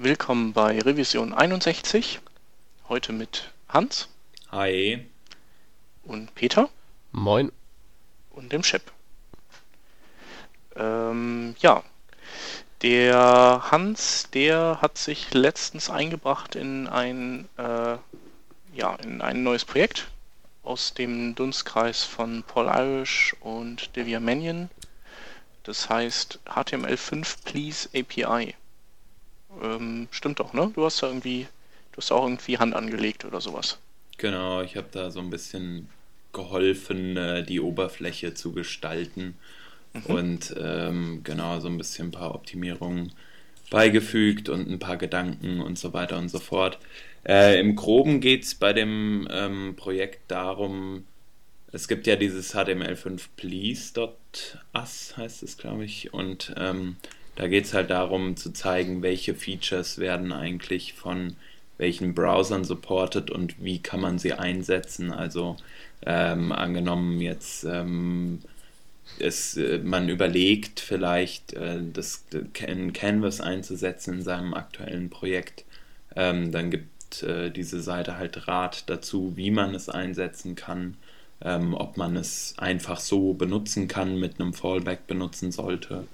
willkommen bei Revision 61. Heute mit Hans. Hi. Und Peter. Moin. Und dem Chip. Ähm, ja, der Hans, der hat sich letztens eingebracht in ein, äh, ja, in ein neues Projekt aus dem Dunstkreis von Paul Irish und Divya Mannion. Das heißt HTML5 Please API. Ähm, stimmt doch, ne? Du hast da irgendwie, du hast auch irgendwie Hand angelegt oder sowas. Genau, ich habe da so ein bisschen geholfen, äh, die Oberfläche zu gestalten mhm. und ähm, genau so ein bisschen ein paar Optimierungen beigefügt und ein paar Gedanken und so weiter und so fort. Äh, Im Groben geht es bei dem ähm, Projekt darum, es gibt ja dieses HTML5 please.us heißt es, glaube ich, und ähm, da geht es halt darum zu zeigen, welche Features werden eigentlich von welchen Browsern supported und wie kann man sie einsetzen. Also ähm, angenommen jetzt ähm, es, äh, man überlegt vielleicht äh, das in Canvas einzusetzen in seinem aktuellen Projekt, ähm, dann gibt äh, diese Seite halt Rat dazu, wie man es einsetzen kann, ähm, ob man es einfach so benutzen kann, mit einem Fallback benutzen sollte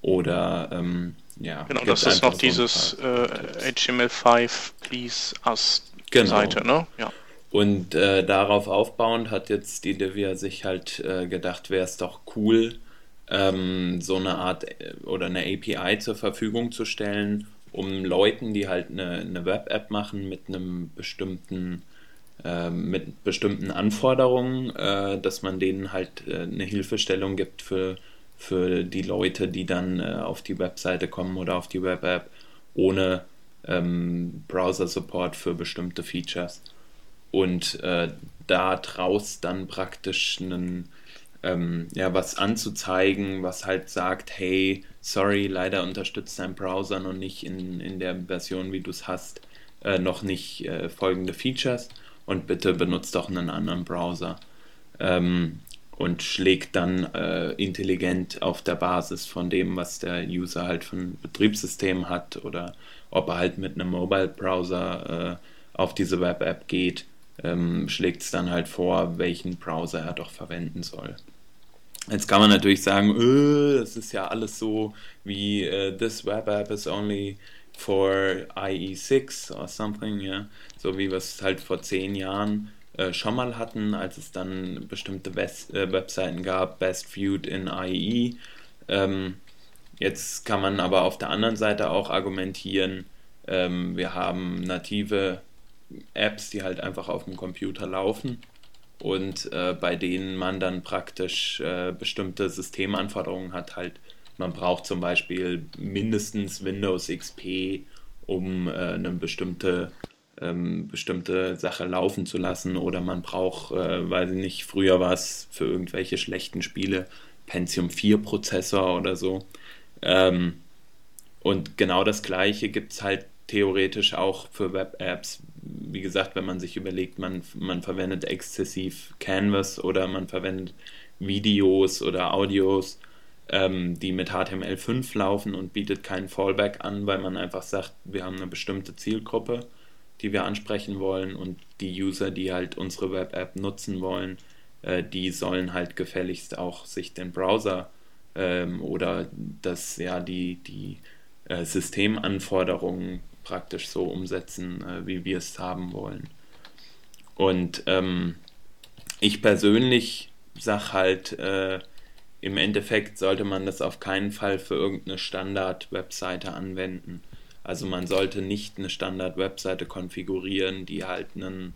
oder ähm, ja. Genau, das ist noch so dieses äh, HTML5 Please Us genau. Seite, ne? Ja. Und äh, darauf aufbauend hat jetzt die Divya sich halt äh, gedacht, wäre es doch cool, ähm, so eine Art äh, oder eine API zur Verfügung zu stellen, um Leuten, die halt eine, eine Web-App machen mit einem bestimmten äh, mit bestimmten Anforderungen, äh, dass man denen halt äh, eine Hilfestellung gibt für, für die Leute, die dann auf die Webseite kommen oder auf die Web-App ohne ähm, Browser-Support für bestimmte Features und äh, da draus dann praktisch einen, ähm, ja, was anzuzeigen, was halt sagt, hey, sorry, leider unterstützt dein Browser noch nicht in, in der Version, wie du es hast, äh, noch nicht äh, folgende Features und bitte benutzt doch einen anderen Browser. Ähm, und schlägt dann äh, intelligent auf der Basis von dem, was der User halt von Betriebssystem hat oder ob er halt mit einem Mobile-Browser äh, auf diese Web-App geht, ähm, schlägt es dann halt vor, welchen Browser er doch verwenden soll. Jetzt kann man natürlich sagen, äh, das ist ja alles so wie uh, this web app is only for IE6 or something, ja. So wie es halt vor zehn Jahren äh, schon mal hatten, als es dann bestimmte West äh, Webseiten gab, best viewed in IE. Ähm, jetzt kann man aber auf der anderen Seite auch argumentieren, ähm, wir haben native Apps, die halt einfach auf dem Computer laufen und äh, bei denen man dann praktisch äh, bestimmte Systemanforderungen hat. Halt, man braucht zum Beispiel mindestens Windows XP, um äh, eine bestimmte, ähm, bestimmte Sache laufen zu lassen oder man braucht, äh, weiß ich nicht, früher war es für irgendwelche schlechten Spiele Pentium 4 Prozessor oder so. Ähm, und genau das gleiche gibt es halt theoretisch auch für Web-Apps. Wie gesagt, wenn man sich überlegt, man, man verwendet exzessiv Canvas oder man verwendet Videos oder Audios, ähm, die mit HTML5 laufen und bietet keinen Fallback an, weil man einfach sagt, wir haben eine bestimmte Zielgruppe, die wir ansprechen wollen und die User, die halt unsere Web-App nutzen wollen, äh, die sollen halt gefälligst auch sich den Browser ähm, oder das, ja, die, die äh, Systemanforderungen praktisch so umsetzen, äh, wie wir es haben wollen. Und ähm, ich persönlich sage halt, äh, im Endeffekt sollte man das auf keinen Fall für irgendeine Standard-Webseite anwenden. Also man sollte nicht eine Standard-Webseite konfigurieren, die halt einen,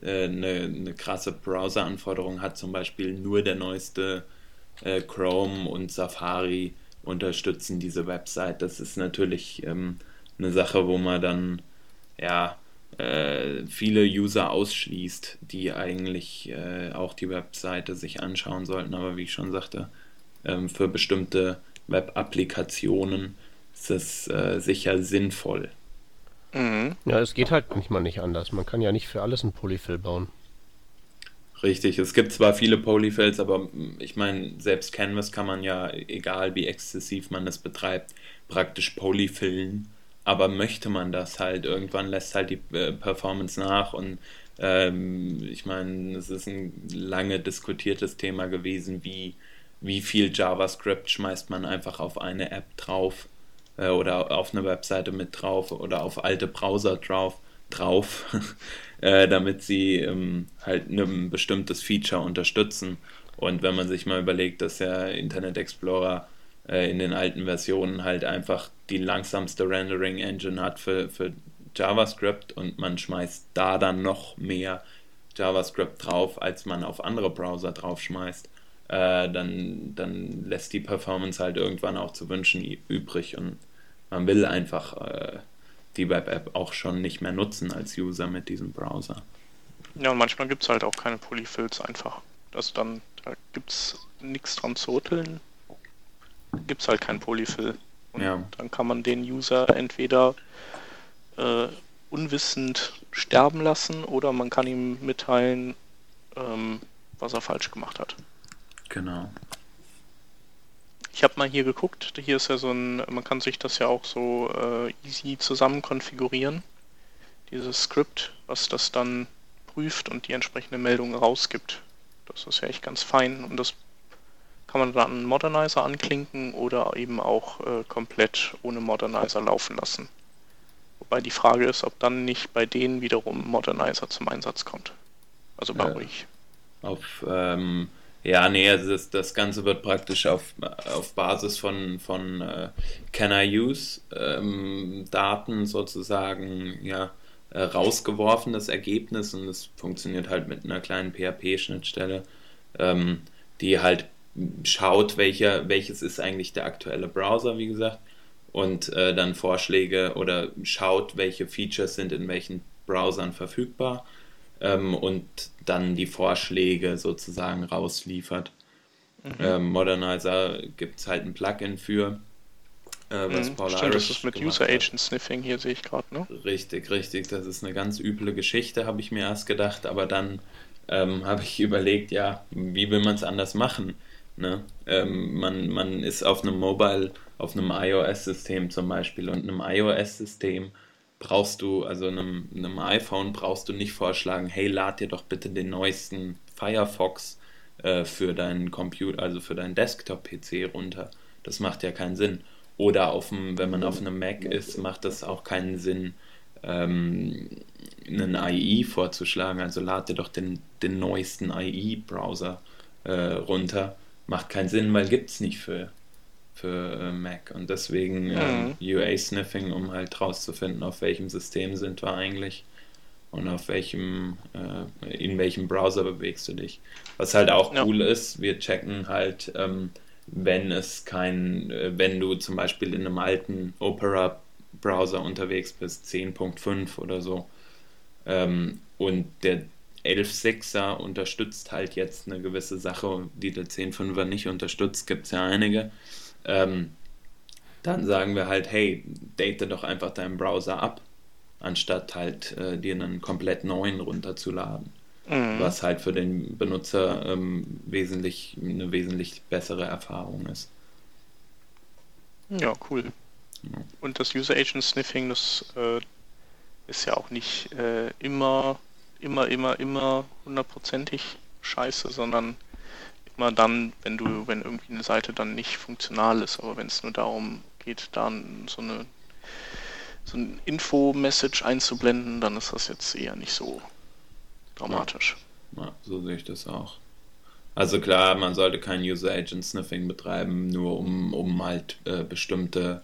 äh, eine, eine krasse Browser-Anforderung hat, zum Beispiel nur der neueste äh, Chrome und Safari unterstützen diese Website. Das ist natürlich ähm, eine Sache, wo man dann ja äh, viele User ausschließt, die eigentlich äh, auch die Webseite sich anschauen sollten. Aber wie ich schon sagte, ähm, für bestimmte Web-Applikationen ist es äh, sicher sinnvoll. Mhm. Ja, es geht halt nicht mal nicht anders. Man kann ja nicht für alles ein Polyfill bauen. Richtig, es gibt zwar viele Polyfills, aber ich meine, selbst Canvas kann man ja, egal wie exzessiv man es betreibt, praktisch polyfillen aber möchte man das halt? Irgendwann lässt halt die äh, Performance nach und ähm, ich meine, es ist ein lange diskutiertes Thema gewesen, wie, wie viel JavaScript schmeißt man einfach auf eine App drauf äh, oder auf eine Webseite mit drauf oder auf alte Browser drauf, drauf äh, damit sie ähm, halt ein bestimmtes Feature unterstützen. Und wenn man sich mal überlegt, dass der Internet Explorer äh, in den alten Versionen halt einfach die langsamste Rendering Engine hat für, für JavaScript und man schmeißt da dann noch mehr JavaScript drauf, als man auf andere Browser draufschmeißt, äh, dann, dann lässt die Performance halt irgendwann auch zu wünschen übrig und man will einfach äh, die Web-App auch schon nicht mehr nutzen als User mit diesem Browser. Ja, und manchmal gibt es halt auch keine Polyfills einfach. Also dann da gibt es nichts dran zu rütteln, gibt es halt kein Polyfill. Und ja. dann kann man den User entweder äh, unwissend sterben lassen oder man kann ihm mitteilen, ähm, was er falsch gemacht hat. Genau. Ich habe mal hier geguckt, hier ist ja so ein, man kann sich das ja auch so äh, easy zusammen konfigurieren. Dieses Skript, was das dann prüft und die entsprechende Meldung rausgibt. Das ist ja echt ganz fein und das kann man dann Modernizer anklinken oder eben auch äh, komplett ohne Modernizer laufen lassen. Wobei die Frage ist, ob dann nicht bei denen wiederum Modernizer zum Einsatz kommt. Also bei äh, euch. Auf, ähm, ja, nee, also das, das Ganze wird praktisch auf, auf Basis von, von äh, Can I Use ähm, Daten sozusagen ja, äh, rausgeworfen, das Ergebnis, und das funktioniert halt mit einer kleinen PHP-Schnittstelle, ähm, die halt schaut, welcher, welches ist eigentlich der aktuelle Browser, wie gesagt, und äh, dann Vorschläge oder schaut, welche Features sind in welchen Browsern verfügbar ähm, und dann die Vorschläge sozusagen rausliefert. Mhm. Ähm, Modernizer gibt es halt ein Plugin für. Äh, was mhm, Paul Stimmt, Irish das ist mit User Agent Sniffing hier, sehe ich gerade, ne? Richtig, richtig. Das ist eine ganz üble Geschichte, habe ich mir erst gedacht, aber dann ähm, habe ich überlegt, ja, wie will man es anders machen? Ne? Ähm, man, man ist auf einem Mobile auf einem iOS-System zum Beispiel. Und einem iOS-System brauchst du, also einem, einem iPhone brauchst du nicht vorschlagen, hey, lad dir doch bitte den neuesten Firefox äh, für deinen Computer, also für deinen Desktop-PC runter. Das macht ja keinen Sinn. Oder auf dem, wenn man auf einem Mac ist, macht das auch keinen Sinn, ähm, einen IE vorzuschlagen. Also lad dir doch den, den neuesten IE-Browser äh, runter. Macht keinen Sinn, weil gibt es nicht für, für äh, Mac und deswegen äh, UA-Sniffing, um halt rauszufinden, auf welchem System sind wir eigentlich und auf welchem, äh, in welchem Browser bewegst du dich. Was halt auch ja. cool ist, wir checken halt, ähm, wenn es kein, äh, wenn du zum Beispiel in einem alten Opera Browser unterwegs bist, 10.5 oder so, ähm, und der 11.6er unterstützt halt jetzt eine gewisse Sache, die der 10.5er nicht unterstützt, gibt es ja einige ähm, dann sagen wir halt, hey, date doch einfach deinen Browser ab, anstatt halt äh, dir einen komplett neuen runterzuladen. Mhm. Was halt für den Benutzer ähm, wesentlich eine wesentlich bessere Erfahrung ist. Ja, cool. Ja. Und das User Agent Sniffing, das äh, ist ja auch nicht äh, immer, immer, immer, immer hundertprozentig scheiße, sondern immer dann, wenn du, wenn irgendwie eine Seite dann nicht funktional ist, aber wenn es nur darum geht, dann so eine so ein Info-Message einzublenden, dann ist das jetzt eher nicht so dramatisch. Ja, ja so sehe ich das auch. Also klar, man sollte kein User-Agent-Sniffing betreiben, nur um, um halt äh, bestimmte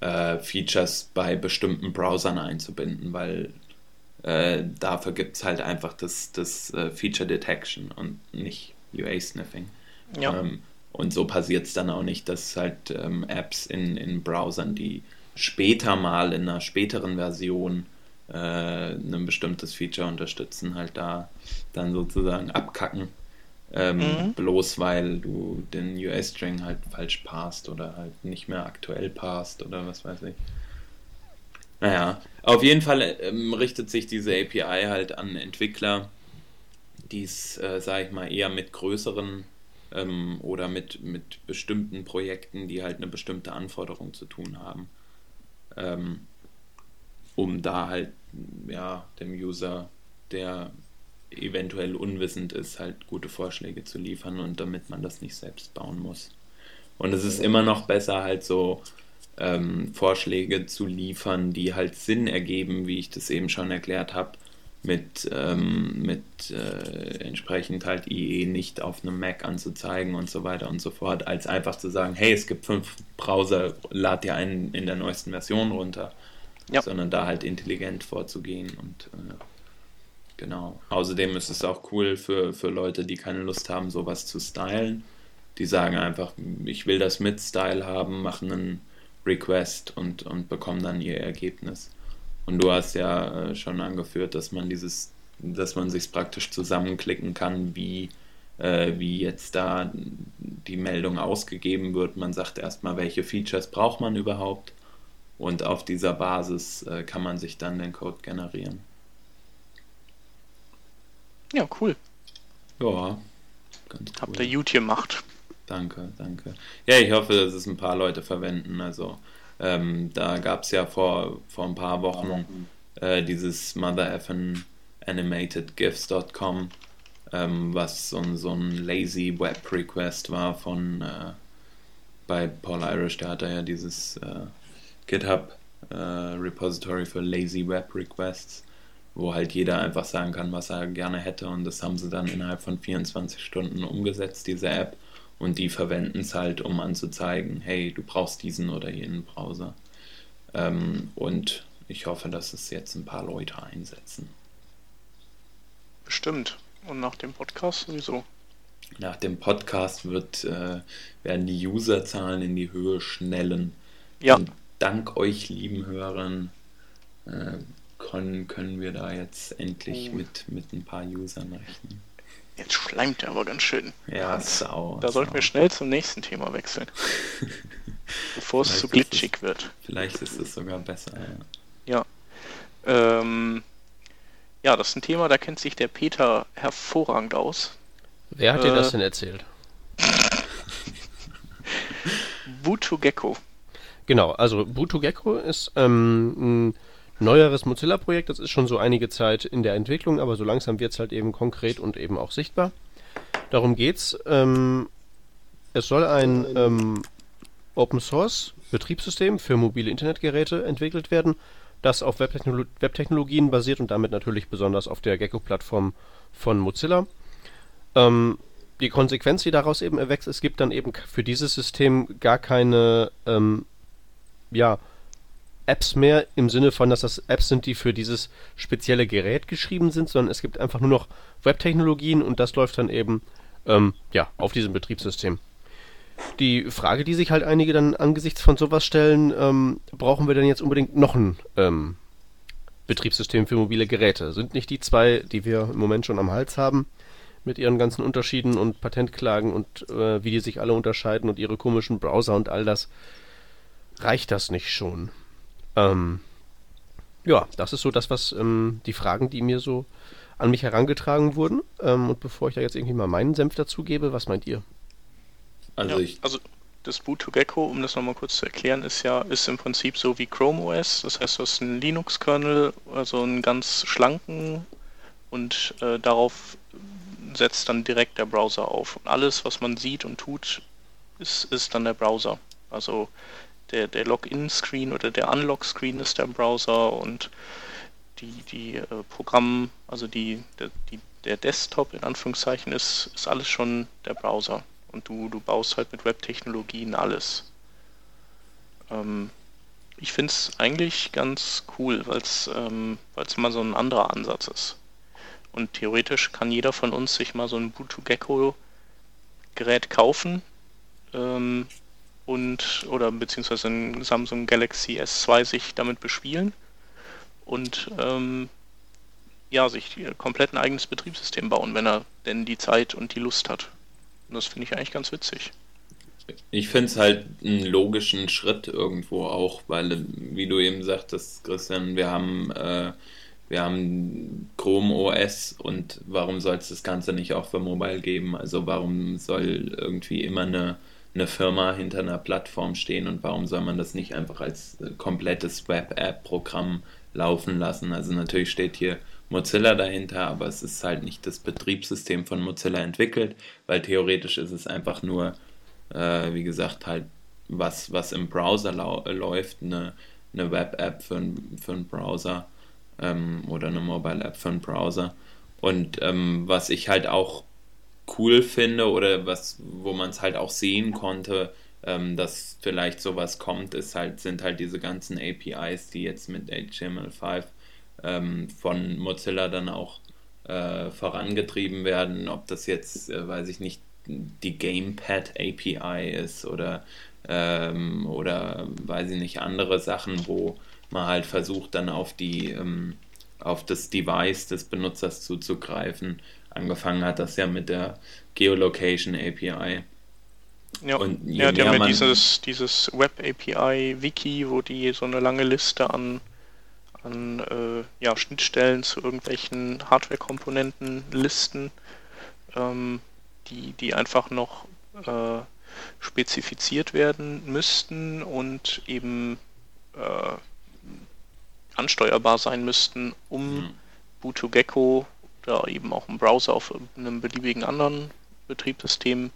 äh, Features bei bestimmten Browsern einzubinden, weil äh, dafür gibt es halt einfach das, das äh, Feature Detection und nicht UA-Sniffing. Ja. Ähm, und so passiert es dann auch nicht, dass halt ähm, Apps in, in Browsern, die später mal in einer späteren Version äh, ein bestimmtes Feature unterstützen, halt da dann sozusagen abkacken. Ähm, mhm. Bloß weil du den US-String halt falsch passt oder halt nicht mehr aktuell passt oder was weiß ich. Naja, auf jeden Fall ähm, richtet sich diese API halt an Entwickler, die es, äh, sage ich mal, eher mit größeren ähm, oder mit, mit bestimmten Projekten, die halt eine bestimmte Anforderung zu tun haben. Ähm, um da halt ja dem User, der eventuell unwissend ist, halt gute Vorschläge zu liefern und damit man das nicht selbst bauen muss. Und es ist immer noch besser, halt so ähm, Vorschläge zu liefern, die halt Sinn ergeben, wie ich das eben schon erklärt habe, mit, ähm, mit äh, entsprechend halt IE nicht auf einem Mac anzuzeigen und so weiter und so fort, als einfach zu sagen, hey, es gibt fünf Browser, lad dir einen in der neuesten Version runter, ja. sondern da halt intelligent vorzugehen und äh, genau. Außerdem ist es auch cool für, für Leute, die keine Lust haben, sowas zu stylen. Die sagen einfach, ich will das mit Style haben, machen einen Request und, und bekommen dann ihr Ergebnis. Und du hast ja äh, schon angeführt, dass man dieses, dass man sich praktisch zusammenklicken kann, wie, äh, wie jetzt da die Meldung ausgegeben wird. Man sagt erstmal, welche Features braucht man überhaupt und auf dieser Basis äh, kann man sich dann den Code generieren. Ja, cool. Ja, ganz cool. Habt ihr gut gemacht. Danke, danke. Ja, ich hoffe, dass es ein paar Leute verwenden. Also ähm, da gab es ja vor, vor ein paar Wochen äh, dieses MotherFN Animated GIFs.com, ähm, was so, ein, so ein lazy Web Request war von äh, bei Paul Irish, der hat da ja dieses äh, GitHub äh, Repository für lazy Web Requests, wo halt jeder einfach sagen kann, was er gerne hätte. Und das haben sie dann innerhalb von 24 Stunden umgesetzt, diese App und die verwenden es halt, um anzuzeigen, hey, du brauchst diesen oder jenen Browser. Ähm, und ich hoffe, dass es jetzt ein paar Leute einsetzen. Bestimmt. Und nach dem Podcast sowieso. Nach dem Podcast wird, äh, werden die Userzahlen in die Höhe schnellen. Ja. Und dank euch, lieben Hörern, äh, können, können wir da jetzt endlich oh. mit, mit ein paar Usern rechnen. Jetzt schleimt er aber ganz schön. Ja, sau. Da sollten wir schnell zum nächsten Thema wechseln. bevor es zu glitschig es, wird. Vielleicht ist es sogar besser, ja. Ja. Ähm, ja, das ist ein Thema, da kennt sich der Peter hervorragend aus. Wer hat äh, dir das denn erzählt? Buto Gecko. Genau, also Buto Gecko ist ähm, ein neueres Mozilla-Projekt. Das ist schon so einige Zeit in der Entwicklung, aber so langsam wird es halt eben konkret und eben auch sichtbar. Darum geht's. Ähm, es soll ein ähm, Open Source Betriebssystem für mobile Internetgeräte entwickelt werden, das auf Webtechnolo Webtechnologien basiert und damit natürlich besonders auf der Gecko-Plattform von Mozilla. Ähm, die Konsequenz, die daraus eben erwächst, es gibt dann eben für dieses System gar keine ähm, ja, Apps mehr im Sinne von, dass das Apps sind, die für dieses spezielle Gerät geschrieben sind, sondern es gibt einfach nur noch Webtechnologien und das läuft dann eben ähm, ja, auf diesem Betriebssystem. Die Frage, die sich halt einige dann angesichts von sowas stellen, ähm, brauchen wir denn jetzt unbedingt noch ein ähm, Betriebssystem für mobile Geräte? Sind nicht die zwei, die wir im Moment schon am Hals haben, mit ihren ganzen Unterschieden und Patentklagen und äh, wie die sich alle unterscheiden und ihre komischen Browser und all das, reicht das nicht schon? Ähm, ja, das ist so das, was ähm, die Fragen, die mir so an mich herangetragen wurden. Ähm, und bevor ich da jetzt irgendwie mal meinen Senf dazugebe, was meint ihr? Also, ja, also das Boot to Gecko, um das nochmal kurz zu erklären, ist ja ist im Prinzip so wie Chrome OS. Das heißt, du hast einen Linux-Kernel, also einen ganz schlanken und äh, darauf setzt dann direkt der Browser auf. Und alles, was man sieht und tut, ist, ist dann der Browser. Also der, der Login-Screen oder der Unlock-Screen ist der Browser und die, die äh, Programm, also die, der, die, der Desktop in Anführungszeichen ist, ist alles schon der Browser. Und du, du baust halt mit Web-Technologien alles. Ähm, ich finde es eigentlich ganz cool, weil es ähm, mal so ein anderer Ansatz ist. Und theoretisch kann jeder von uns sich mal so ein Bluetooth Gecko Gerät kaufen, ähm, und oder beziehungsweise ein Samsung Galaxy S2 sich damit bespielen und ähm, ja, sich komplett ein eigenes Betriebssystem bauen, wenn er denn die Zeit und die Lust hat. Und das finde ich eigentlich ganz witzig. Ich finde es halt einen logischen Schritt irgendwo auch, weil, wie du eben sagtest, Christian, wir haben, äh, wir haben Chrome OS und warum soll es das Ganze nicht auch für Mobile geben? Also warum soll irgendwie immer eine eine Firma hinter einer Plattform stehen und warum soll man das nicht einfach als äh, komplettes Web-App-Programm laufen lassen. Also natürlich steht hier Mozilla dahinter, aber es ist halt nicht das Betriebssystem von Mozilla entwickelt, weil theoretisch ist es einfach nur, äh, wie gesagt, halt was, was im Browser läuft, eine, eine Web-App für, für einen Browser ähm, oder eine Mobile-App für einen Browser. Und ähm, was ich halt auch cool finde oder was, wo man es halt auch sehen konnte, ähm, dass vielleicht sowas kommt, ist halt, sind halt diese ganzen APIs, die jetzt mit HTML5 ähm, von Mozilla dann auch äh, vorangetrieben werden, ob das jetzt, äh, weiß ich nicht, die Gamepad API ist oder ähm, oder weiß ich nicht, andere Sachen, wo man halt versucht dann auf die ähm, auf das Device des Benutzers zuzugreifen. Angefangen hat das ja mit der Geolocation API. Ja, und ja die haben ja dieses, dieses Web API Wiki, wo die so eine lange Liste an, an äh, ja, Schnittstellen zu irgendwelchen Hardware-Komponenten listen, ähm, die, die einfach noch äh, spezifiziert werden müssten und eben äh, ansteuerbar sein müssten, um mhm. Bootogecko oder eben auch im Browser auf einem beliebigen anderen Betriebssystem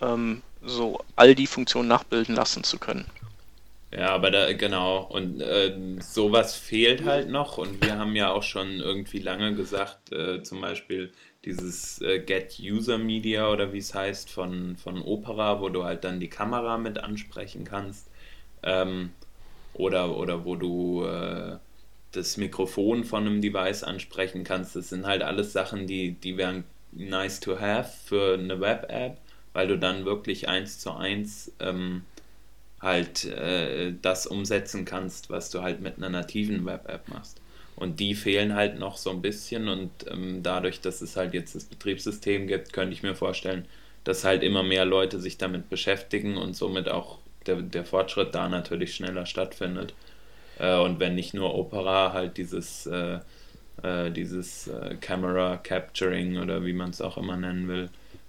ähm, so all die Funktionen nachbilden lassen zu können. Ja, aber da, genau, und äh, sowas fehlt halt noch und wir haben ja auch schon irgendwie lange gesagt, äh, zum Beispiel dieses äh, Get User Media oder wie es heißt von, von Opera, wo du halt dann die Kamera mit ansprechen kannst. Ähm, oder, oder wo du äh, das Mikrofon von einem Device ansprechen kannst. Das sind halt alles Sachen, die, die wären nice to have für eine Web-App, weil du dann wirklich eins zu eins ähm, halt äh, das umsetzen kannst, was du halt mit einer nativen Web-App machst. Und die fehlen halt noch so ein bisschen und ähm, dadurch, dass es halt jetzt das Betriebssystem gibt, könnte ich mir vorstellen, dass halt immer mehr Leute sich damit beschäftigen und somit auch der, der Fortschritt da natürlich schneller stattfindet. Äh, und wenn nicht nur Opera halt dieses, äh, äh, dieses äh, Camera Capturing oder wie man es auch immer nennen will,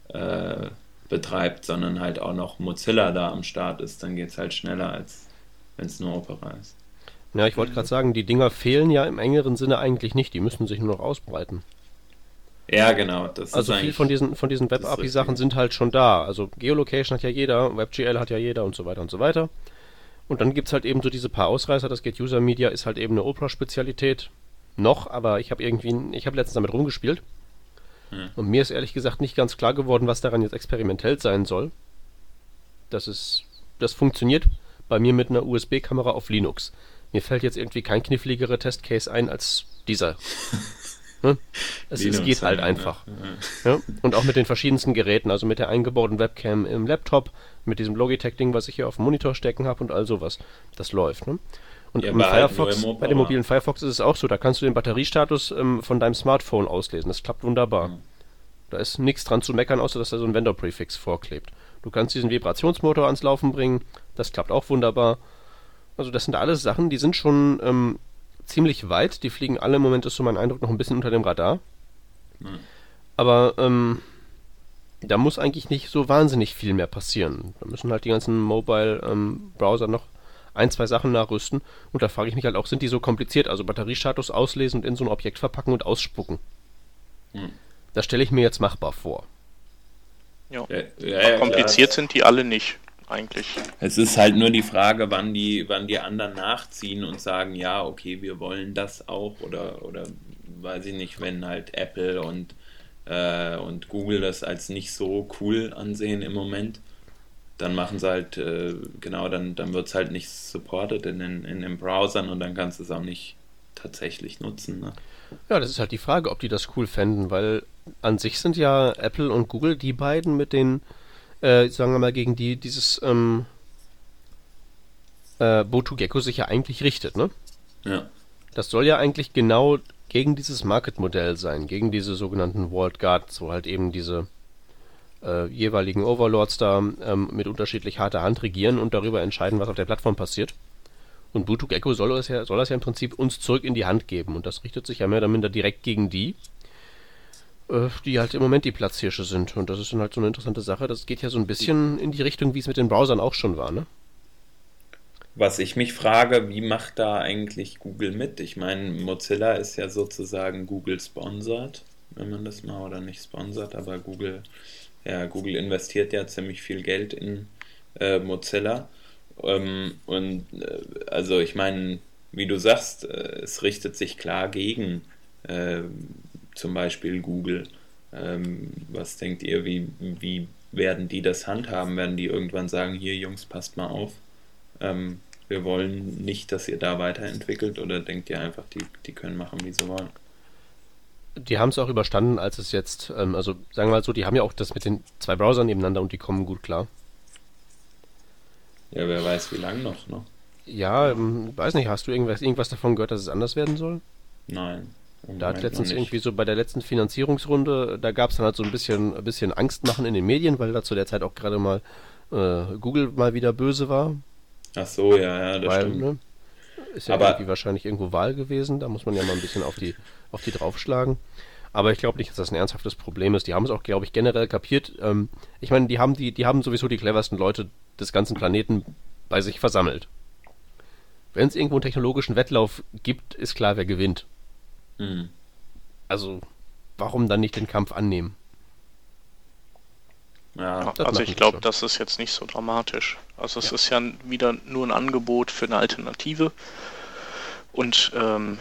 äh, betreibt, sondern halt auch noch Mozilla da am Start ist, dann geht es halt schneller, als wenn es nur Opera ist. Ja, ich wollte gerade sagen, die Dinger fehlen ja im engeren Sinne eigentlich nicht, die müssen sich nur noch ausbreiten. Ja, genau. also viel von diesen, von diesen Web-API-Sachen sind halt schon da. Also Geolocation hat ja jeder, WebGL hat ja jeder und so weiter und so weiter. Und dann gibt es halt eben so diese paar Ausreißer. Das geht User Media ist halt eben eine Opera-Spezialität. Noch, aber ich habe irgendwie, ich habe letztens damit rumgespielt. Hm. Und mir ist ehrlich gesagt nicht ganz klar geworden, was daran jetzt experimentell sein soll. Das ist, das funktioniert bei mir mit einer USB-Kamera auf Linux. Mir fällt jetzt irgendwie kein kniffligerer Testcase ein als dieser. Ne? Es, es, geht halt einfach. Ja. Und auch mit den verschiedensten Geräten, also mit der eingebauten Webcam im Laptop, mit diesem Logitech-Ding, was ich hier auf dem Monitor stecken habe und all sowas. Das läuft. Ne? Und ja, im Firefox, im bei dem mobilen Firefox ist es auch so, da kannst du den Batteriestatus ähm, von deinem Smartphone auslesen. Das klappt wunderbar. Mhm. Da ist nichts dran zu meckern, außer dass da so ein Vendor-Prefix vorklebt. Du kannst diesen Vibrationsmotor ans Laufen bringen, das klappt auch wunderbar. Also das sind alles Sachen, die sind schon ähm, ziemlich weit. Die fliegen alle im Moment, ist so mein Eindruck, noch ein bisschen unter dem Radar. Mhm. Aber ähm, da muss eigentlich nicht so wahnsinnig viel mehr passieren. Da müssen halt die ganzen Mobile-Browser ähm, noch ein, zwei Sachen nachrüsten. Und da frage ich mich halt auch, sind die so kompliziert? Also Batteriestatus auslesen und in so ein Objekt verpacken und ausspucken. Mhm. Das stelle ich mir jetzt machbar vor. Ja. ja, ja kompliziert sind die alle nicht eigentlich. Es ist halt nur die Frage, wann die, wann die anderen nachziehen und sagen, ja, okay, wir wollen das auch oder, oder weiß ich nicht, wenn halt Apple und, äh, und Google das als nicht so cool ansehen im Moment, dann machen sie halt, äh, genau, dann, dann wird es halt nicht supported in den, in den Browsern und dann kannst du es auch nicht tatsächlich nutzen. Ne? Ja, das ist halt die Frage, ob die das cool fänden, weil an sich sind ja Apple und Google die beiden mit den äh, sagen wir mal, gegen die dieses ähm, äh, Botu-Gecko sich ja eigentlich richtet, ne? Ja. Das soll ja eigentlich genau gegen dieses Market-Modell sein, gegen diese sogenannten Walled Guards, wo halt eben diese äh, jeweiligen Overlords da ähm, mit unterschiedlich harter Hand regieren und darüber entscheiden, was auf der Plattform passiert. Und Bluetooth Echo soll das, ja, soll das ja im Prinzip uns zurück in die Hand geben. Und das richtet sich ja mehr oder minder direkt gegen die, die halt im Moment die Platzhirsche sind. Und das ist dann halt so eine interessante Sache. Das geht ja so ein bisschen in die Richtung, wie es mit den Browsern auch schon war, ne? was ich mich frage, wie macht da eigentlich Google mit? Ich meine, Mozilla ist ja sozusagen Google sponsert, wenn man das mal oder nicht sponsert, aber Google, ja, Google investiert ja ziemlich viel Geld in äh, Mozilla. Ähm, und äh, also ich meine, wie du sagst, äh, es richtet sich klar gegen äh, zum Beispiel Google. Ähm, was denkt ihr, wie, wie werden die das handhaben? Werden die irgendwann sagen, hier Jungs, passt mal auf? Ähm, wir wollen nicht, dass ihr da weiterentwickelt oder denkt ihr einfach, die, die können machen, wie sie wollen? Die haben es auch überstanden, als es jetzt, ähm, also sagen wir mal so, die haben ja auch das mit den zwei Browsern nebeneinander und die kommen gut klar. Ja, wer weiß, wie lange noch, ne? Ja, ähm, weiß nicht, hast du irgendwas, irgendwas davon gehört, dass es anders werden soll? Nein. Da hat letztens irgendwie so bei der letzten Finanzierungsrunde, da gab es dann halt so ein bisschen, ein bisschen Angst machen in den Medien, weil da zu der Zeit auch gerade mal äh, Google mal wieder böse war. Ach so, ja, ja, das weil, stimmt. Ne, ist ja Aber- irgendwie wahrscheinlich irgendwo Wahl gewesen, da muss man ja mal ein bisschen auf die, auf die draufschlagen. Aber ich glaube nicht, dass das ein ernsthaftes Problem ist. Die haben es auch, glaube ich, generell kapiert. Ähm, ich meine, die haben die, die haben sowieso die cleversten Leute des ganzen Planeten bei sich versammelt. Wenn es irgendwo einen technologischen Wettlauf gibt, ist klar, wer gewinnt. Hm. Also, warum dann nicht den Kampf annehmen? Ja, das also ich glaube, das ist jetzt nicht so dramatisch. Also es Ja. ist ja wieder nur ein Angebot für eine Alternative. Und ähm,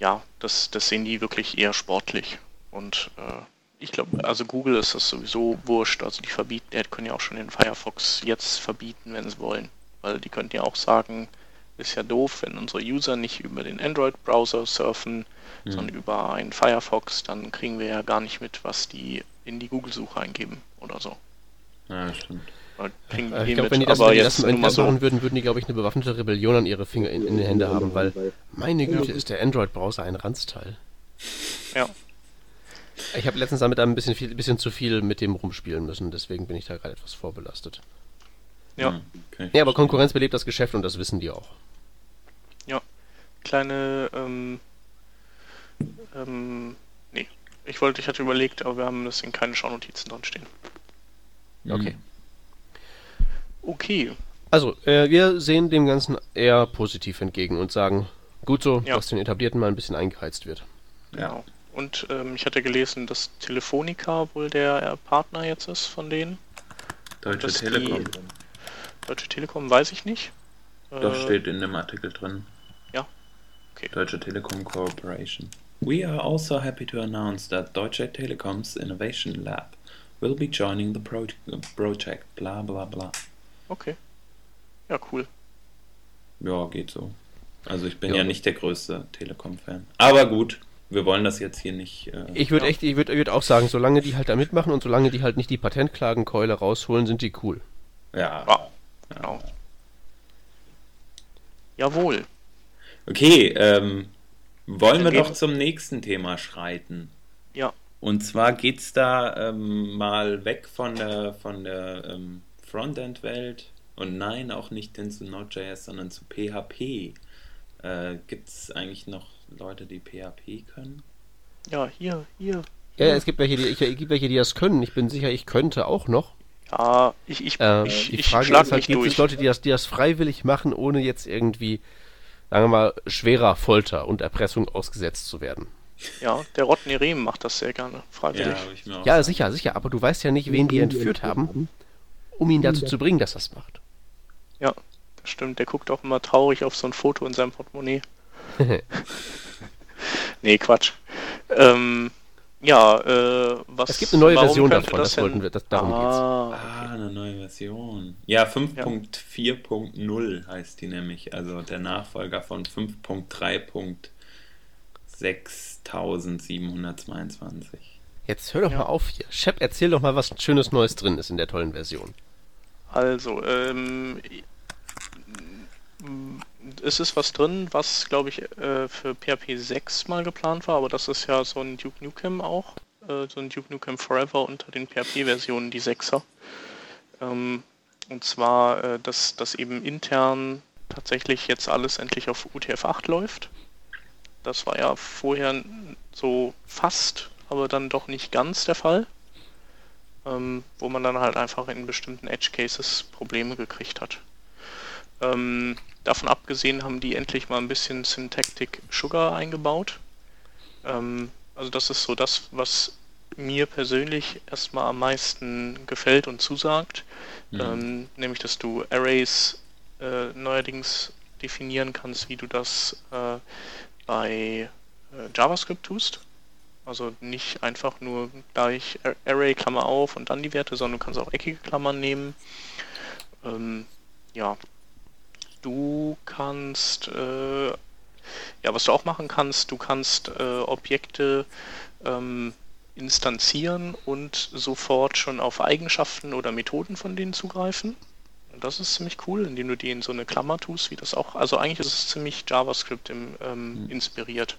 ja, das, das sehen die wirklich eher sportlich. Und äh, ich glaube, also Google ist das sowieso wurscht. Also die verbieten, die können ja auch schon den Firefox jetzt verbieten, wenn sie wollen. Weil die könnten ja auch sagen, ist ja doof, wenn unsere User nicht über den Android-Browser surfen, Hm. sondern über einen Firefox, dann kriegen wir ja gar nicht mit, was die in die Google-Suche eingeben oder so. ja, stimmt. Ich glaube, wenn die das, aber wenn die jetzt das, wenn die das so. machen würden, würden die, glaube ich, eine bewaffnete Rebellion an ihre Finger in, in den Händen haben, weil, meine Güte, ist der Android-Browser ein Ranzteil. Ja. Ich habe letztens damit ein bisschen, viel, bisschen zu viel mit dem rumspielen müssen, deswegen bin ich da gerade etwas vorbelastet. Ja. Hm, okay. Ja, aber Konkurrenz belebt das Geschäft und das wissen die auch. Kleine, ähm, ähm, nee. Ich wollte, ich hatte überlegt, aber wir haben das in keine Schaunotizen drin stehen. Okay. Hm. Okay, Also, äh, wir sehen dem Ganzen eher positiv entgegen und sagen, gut so, Ja. dass den Etablierten mal ein bisschen eingeheizt wird. genau. Und ähm, ich hatte gelesen, dass Telefonica wohl der äh, Partner jetzt ist von denen. Deutsche Telekom. Deutsche Telekom weiß ich nicht. Doch, Äh, steht in dem Artikel drin. Okay. Deutsche Telekom Corporation. We are also happy to announce that Deutsche Telekom's Innovation Lab will be joining the pro project. Bla bla bla. Okay. Ja, cool. Ja, geht so. Also ich bin Ja. ja, nicht der größte Telekom-Fan. Aber gut, wir wollen das jetzt hier nicht. Äh, Ich würde Ja. echt, ich würde würd auch sagen, solange die halt da mitmachen und solange die halt nicht die Patentklagenkeule rausholen, sind die cool. ja. Ja. Genau. Jawohl. Okay, ähm, wollen wir doch zum nächsten Thema schreiten. Ja. Und zwar geht's da ähm, mal weg von der von der ähm, Frontend-Welt und nein, auch nicht hin zu Node.js, sondern zu PHP. Äh, gibt's eigentlich noch Leute, die PHP können? Ja, hier, hier. Ja, es gibt welche, die, ich, es gibt welche, die das können. Ich bin sicher, ich könnte auch noch. Ja, ich, ich, Äh, ich, die ich Frage schlag ist halt, mich gibt durch. es Leute, die das, die das freiwillig machen, ohne jetzt irgendwie, sagen wir mal, schwerer Folter und Erpressung ausgesetzt zu werden? Ja, der Rodney Rehm macht das sehr gerne, freiwillig. auch Ja, sicher, sicher, aber du weißt ja nicht, wen die entführt haben, um ihn dazu zu bringen, dass er es macht. Ja, das stimmt. Der guckt auch immer traurig auf so ein Foto in seinem Portemonnaie. nee, Quatsch. Ähm, ja, äh, was. Es gibt eine neue Version davon, das denn- wollten wir- das- darum geht's. ah, Ah, eine neue Version. Ja, 5.4.0 heißt die nämlich. Also der Nachfolger von 5.3.6722. Jetzt hör doch Ja. mal auf hier. Shep, erzähl doch mal, was Schönes Neues drin ist in der tollen Version. Also, ähm, es ist was drin, was glaube ich äh, für PHP 6 mal geplant war, aber das ist ja so ein Duke Nukem auch, äh, so ein Duke Nukem Forever unter den PHP-Versionen, die 6er. Ähm, und zwar, äh, dass, dass eben intern tatsächlich jetzt alles endlich auf UTF-8 läuft. Das war ja vorher so fast, aber dann doch nicht ganz der Fall ähm, wo man dann halt einfach in bestimmten Edge Cases Probleme gekriegt hat. Ähm, davon abgesehen haben die endlich mal ein bisschen Syntactic Sugar eingebaut. Ähm, also das ist so das, was mir persönlich erstmal am meisten gefällt und zusagt. Mhm. Ähm, nämlich, dass du Arrays äh, neuerdings definieren kannst, wie du das äh, bei äh, JavaScript tust. Also nicht einfach nur gleich Array, Klammer auf und dann die Werte, sondern du kannst auch eckige Klammern nehmen. Ähm, ja, du kannst, äh, ja, was du auch machen kannst, du kannst äh, Objekte ähm, instanzieren und sofort schon auf Eigenschaften oder Methoden von denen zugreifen. Und das ist ziemlich cool, indem du die in so eine Klammer tust, wie das auch. Also eigentlich ist es ziemlich JavaScript im, ähm, mhm. inspiriert.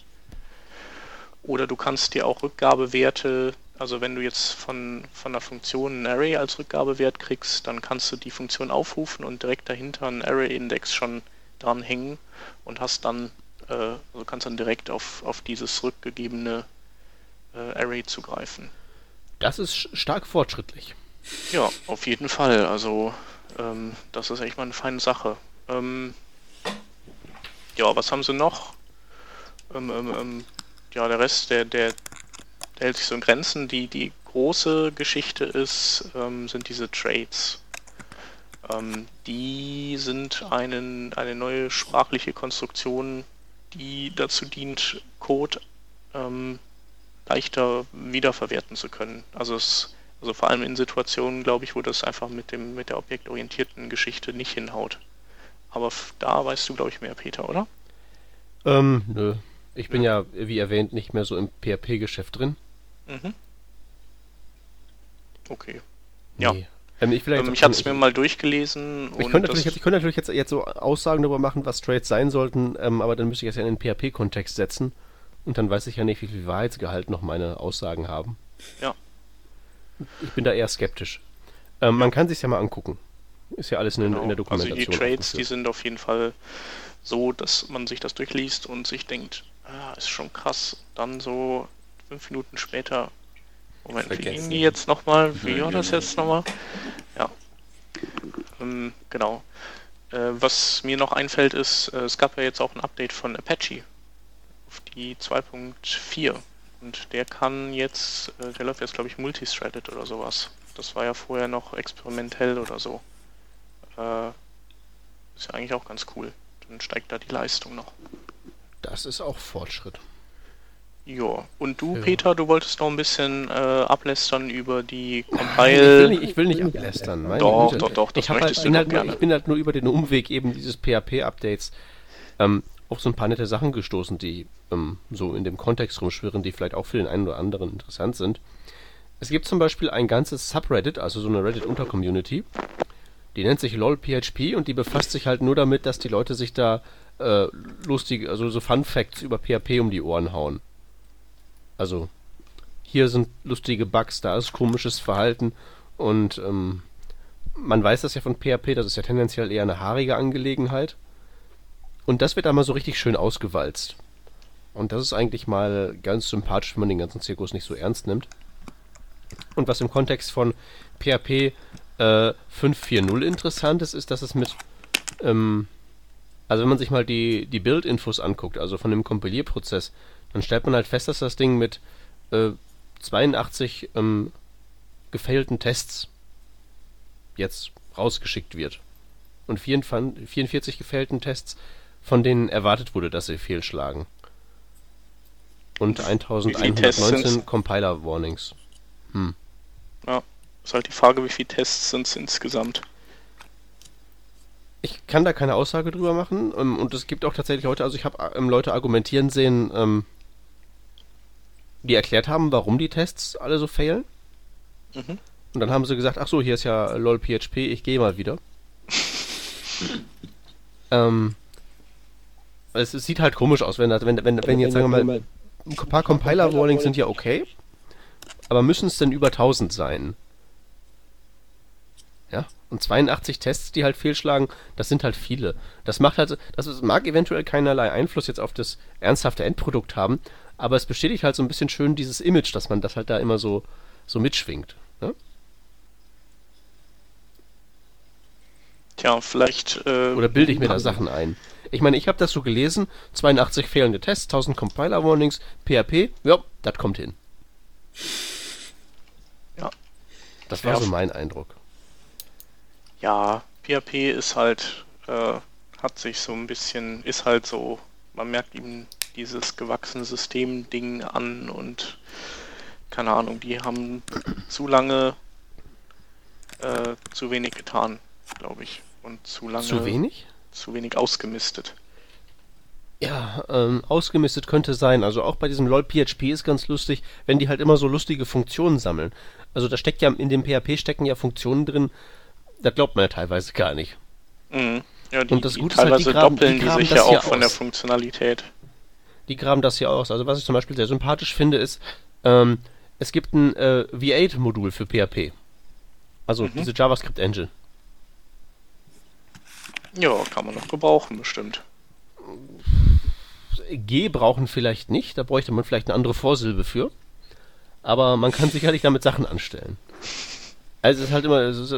Oder du kannst dir auch Rückgabewerte, also wenn du jetzt von, von der Funktion ein Array als Rückgabewert kriegst, dann kannst du die Funktion aufrufen und direkt dahinter einen Array-Index schon dranhängen und hast dann, äh, also kannst dann direkt auf, auf dieses rückgegebene äh, Array zugreifen. Das ist stark fortschrittlich. Ja, auf jeden Fall. Also ähm, das ist echt mal eine feine Sache. Ähm, ja, was haben sie noch? Ähm, ähm, ähm ja, der Rest, der, der, der, hält sich so in Grenzen. Die, die große Geschichte ist, ähm, sind diese Trades. Ähm, die sind einen, eine neue sprachliche Konstruktion, die dazu dient, Code ähm, leichter wiederverwerten zu können. Also es, also vor allem in Situationen, glaube ich, wo das einfach mit dem mit der objektorientierten Geschichte nicht hinhaut. Aber da weißt du, glaube ich, mehr, Peter, oder? Ähm, nö. Ich bin ja, wie erwähnt, nicht mehr so im PHP-Geschäft drin. Mhm. Okay. Ja. Ähm, ich ähm, ich habe es mir mal durchgelesen. Ich könnte, natürlich, ich könnte natürlich jetzt, jetzt so Aussagen darüber machen, was Trades sein sollten, ähm, aber dann müsste ich es ja in den PHP-Kontext setzen. Und dann weiß ich ja nicht, wie viel Wahrheitsgehalt noch meine Aussagen haben. Ja. Ich bin da eher skeptisch. Ähm, man kann sich ja mal angucken. Ist ja alles in, genau. in der Dokumentation. Also die Trades, die sind auf jeden Fall so, dass man sich das durchliest und sich denkt, ah, ist schon krass. Dann so fünf Minuten später, Moment, wie ging die jetzt nochmal? Wie war das jetzt nochmal? Ja. Ähm, genau. Äh, was mir noch einfällt ist, äh, es gab ja jetzt auch ein Update von Apache auf die 2.4 und der kann jetzt, äh, der läuft jetzt glaube ich multithreaded oder sowas. Das war ja vorher noch experimentell oder so. Äh, ist ja eigentlich auch ganz cool. Dann steigt da die Leistung noch. Das ist auch Fortschritt. Ja, und du, ja. Peter, du wolltest noch ein bisschen äh, ablästern über die Compile. Ich will nicht, ich will nicht ablästern. Meine doch, Güte. doch, doch, das ich möchtest halt, du halt nur, Ich bin halt nur über den Umweg eben dieses PHP-Updates ähm, auf so ein paar nette Sachen gestoßen, die ähm, so in dem Kontext rumschwirren, die vielleicht auch für den einen oder anderen interessant sind. Es gibt zum Beispiel ein ganzes Subreddit, also so eine Reddit-Untercommunity, die nennt sich LOLPHP und die befasst sich halt nur damit, dass die Leute sich da äh, lustige, also so Fun Facts über PHP um die Ohren hauen. Also, hier sind lustige Bugs, da ist komisches Verhalten und ähm, man weiß das ja von PHP, das ist ja tendenziell eher eine haarige Angelegenheit. Und das wird da mal so richtig schön ausgewalzt. Und das ist eigentlich mal ganz sympathisch, wenn man den ganzen Zirkus nicht so ernst nimmt. Und was im Kontext von PHP äh, 5.4.0 interessant ist, ist, dass es mit ähm, also wenn man sich mal die, die Build-Infos anguckt, also von dem Kompilierprozess, dann stellt man halt fest, dass das Ding mit äh, 82 ähm, gefailten Tests jetzt rausgeschickt wird. Und 44, 44 gefailten Tests, von denen erwartet wurde, dass sie fehlschlagen. Und 1119 Compiler-Warnings. Hm. Ja, ist halt die Frage, wie viele Tests sind es insgesamt. Ich kann da keine Aussage drüber machen. Ähm, und es gibt auch tatsächlich heute, also ich habe ähm, Leute argumentieren sehen, ähm, die erklärt haben, warum die Tests alle so failen. Mhm. Und dann haben sie gesagt, ach so, hier ist ja lol PHP, ich gehe mal wieder. ähm, es, es, sieht halt komisch aus, wenn, wenn, wenn, wenn jetzt, sagen wir mal, ein paar Compiler-Warnings sind ja okay, aber müssen es denn über 1000 sein? Ja, und 82 Tests, die halt fehlschlagen, das sind halt viele. Das macht halt, das mag eventuell keinerlei Einfluss jetzt auf das ernsthafte Endprodukt haben, aber es bestätigt halt so ein bisschen schön dieses Image, dass man das halt da immer so, so mitschwingt. Ne? Tja, vielleicht. Äh, Oder bilde ich mir da Sachen ein? Ich meine, ich habe das so gelesen: 82 fehlende Tests, 1000 Compiler-Warnings, PHP, ja, das kommt hin. Ja. Das war ja. so mein Eindruck. Ja, PHP ist halt, äh, hat sich so ein bisschen, ist halt so, man merkt ihm dieses gewachsene System-Ding an und keine Ahnung, die haben zu lange äh, zu wenig getan, glaube ich. Und zu lange. Zu wenig? Zu wenig ausgemistet. Ja, ähm, ausgemistet könnte sein. Also auch bei diesem LOL PHP ist ganz lustig, wenn die halt immer so lustige Funktionen sammeln. Also da steckt ja in dem PHP stecken ja Funktionen drin, das glaubt man ja teilweise gar nicht. Mhm. Ja, die, und das Gute teilweise ist halt, die graben, doppeln die, die sich ja auch von aus. der Funktionalität. Die graben das hier aus. Also was ich zum Beispiel sehr sympathisch finde, ist, ähm, es gibt ein äh, V8-Modul für PHP. Also mhm. diese JavaScript-Engine. Ja, kann man noch gebrauchen, bestimmt. G brauchen vielleicht nicht, da bräuchte man vielleicht eine andere Vorsilbe für. Aber man kann sicherlich damit Sachen anstellen. Also es ist halt immer. Ist,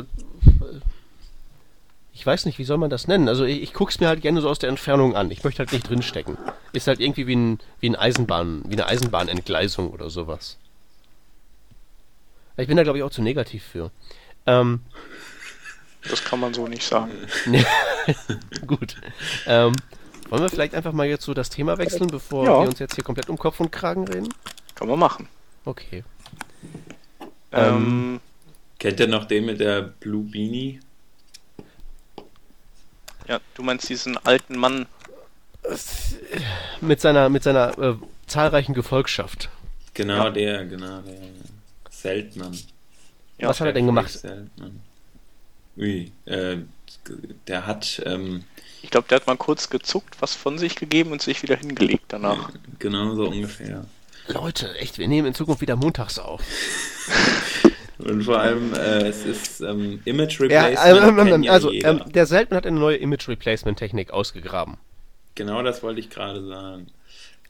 ich weiß nicht, wie soll man das nennen? Also ich, ich gucke es mir halt gerne so aus der Entfernung an. Ich möchte halt nicht drinstecken. Ist halt irgendwie wie, ein, wie, ein Eisenbahn, wie eine Eisenbahnentgleisung oder sowas. Ich bin da, glaube ich, auch zu negativ für. Ähm, das kann man so nicht sagen. Gut. Ähm, wollen wir vielleicht einfach mal jetzt so das Thema wechseln, bevor ja. wir uns jetzt hier komplett um Kopf und Kragen reden? Kann man machen. Okay. Ähm, ähm, kennt ihr noch den mit der Blue Beanie? Ja, du meinst diesen alten Mann. Mit seiner, mit seiner äh, zahlreichen Gefolgschaft. Genau ja. der, genau der. Seltmann. Ja, Was hat er denn gemacht? Seltmann. Ui, äh, der hat. Ähm, ich glaube, der hat mal kurz gezuckt, was von sich gegeben und sich wieder hingelegt danach. Genau so ungefähr. Leute, echt, wir nehmen in Zukunft wieder montags auf. Und vor allem, äh, es ist ähm, Image Replacement. Ja, äh, also, ähm, der Selten hat eine neue Image Replacement Technik ausgegraben. Genau das wollte ich gerade sagen.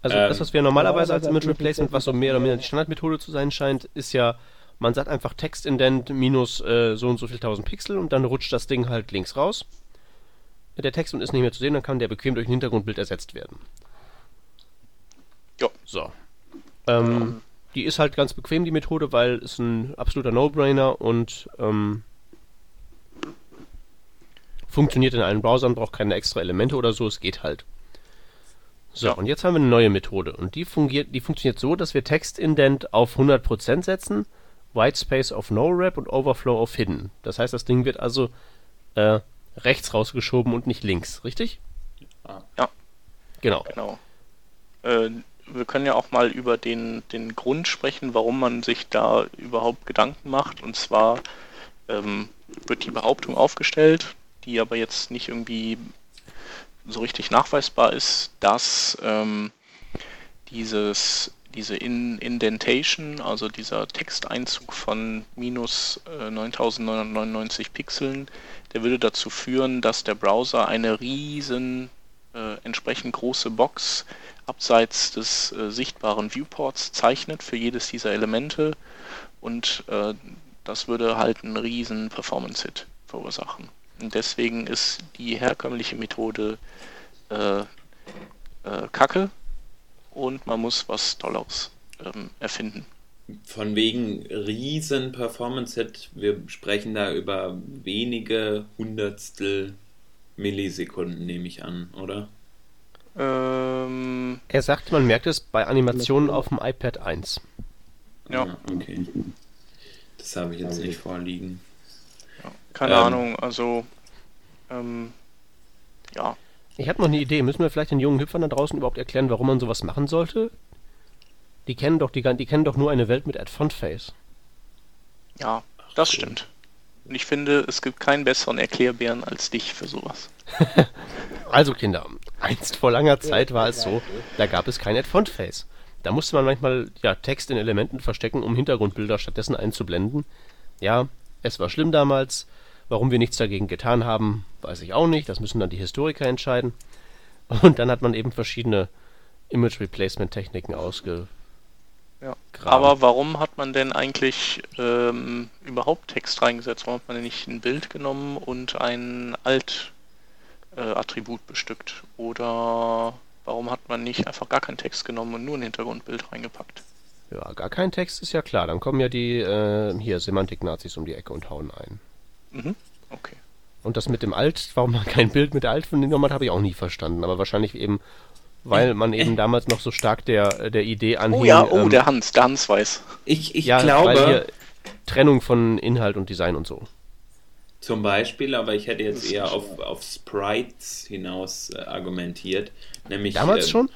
Also, ähm, das, was wir normalerweise als Image Replacement, was so mehr oder weniger die Standardmethode zu sein scheint, ist ja, man sagt einfach Textindent minus äh, so und so viel tausend Pixel und dann rutscht das Ding halt links raus. Der Text ist nicht mehr zu sehen, dann kann der bequem durch ein Hintergrundbild ersetzt werden. Ja. So. Ähm, die ist halt ganz bequem, die Methode, weil es ein absoluter No-Brainer und ähm, funktioniert in allen Browsern, braucht keine extra Elemente oder so, es geht halt. So, ja. und jetzt haben wir eine neue Methode und die, fungiert, die funktioniert so, dass wir Textindent auf 100% setzen, Whitespace auf No-Wrap und Overflow auf Hidden. Das heißt, das Ding wird also äh, rechts rausgeschoben und nicht links, richtig? Ja. Genau. Genau. Äh, wir können ja auch mal über den, den Grund sprechen, warum man sich da überhaupt Gedanken macht. Und zwar ähm, wird die Behauptung aufgestellt, die aber jetzt nicht irgendwie so richtig nachweisbar ist, dass ähm, dieses, diese In Indentation, also dieser Texteinzug von minus äh, 9999 Pixeln, der würde dazu führen, dass der Browser eine riesen äh, entsprechend große Box abseits des äh, sichtbaren Viewports zeichnet für jedes dieser Elemente und äh, das würde halt einen riesen Performance-Hit verursachen. Und deswegen ist die herkömmliche Methode äh, äh, Kacke und man muss was Tolles ähm, erfinden. Von wegen riesen Performance-Hit, wir sprechen da über wenige Hundertstel Millisekunden, nehme ich an, oder? Ähm, er sagt, man merkt es bei Animationen auf dem iPad 1. Ja. Ah, okay. Das habe ich jetzt nicht vorliegen. Ja, keine ähm, Ahnung, also ähm, ja. Ich habe noch eine Idee. Müssen wir vielleicht den jungen Hüpfern da draußen überhaupt erklären, warum man sowas machen sollte? Die kennen doch die, die kennen doch nur eine Welt mit Ad Font Face. Ja, das stimmt. Und ich finde, es gibt keinen besseren Erklärbären als dich für sowas. also Kinder, einst vor langer Zeit war es so, da gab es kein Ad-Font-Face. Da musste man manchmal ja, Text in Elementen verstecken, um Hintergrundbilder stattdessen einzublenden. Ja, es war schlimm damals. Warum wir nichts dagegen getan haben, weiß ich auch nicht. Das müssen dann die Historiker entscheiden. Und dann hat man eben verschiedene Image Replacement Techniken ausgegraben. Kram. Aber warum hat man denn eigentlich ähm, überhaupt Text reingesetzt? Warum hat man denn nicht ein Bild genommen und ein Alt-Attribut äh, bestückt? Oder warum hat man nicht einfach gar keinen Text genommen und nur ein Hintergrundbild reingepackt? Ja, gar kein Text ist ja klar. Dann kommen ja die äh, hier Semantik-Nazis um die Ecke und hauen ein. Mhm. Okay. Und das mit dem Alt, warum man kein Bild mit der Alt von den genommen hat, habe ich auch nie verstanden. Aber wahrscheinlich eben, weil man eben damals noch so stark der, der Idee anhing. Oh ja, oh, ähm, der Hans, der Hans weiß. Ich, ich ja, glaube. Trennung von Inhalt und Design und so. Zum Beispiel, aber ich hätte jetzt eher auf, auf Sprites hinaus äh, argumentiert. Nämlich, damals äh, schon?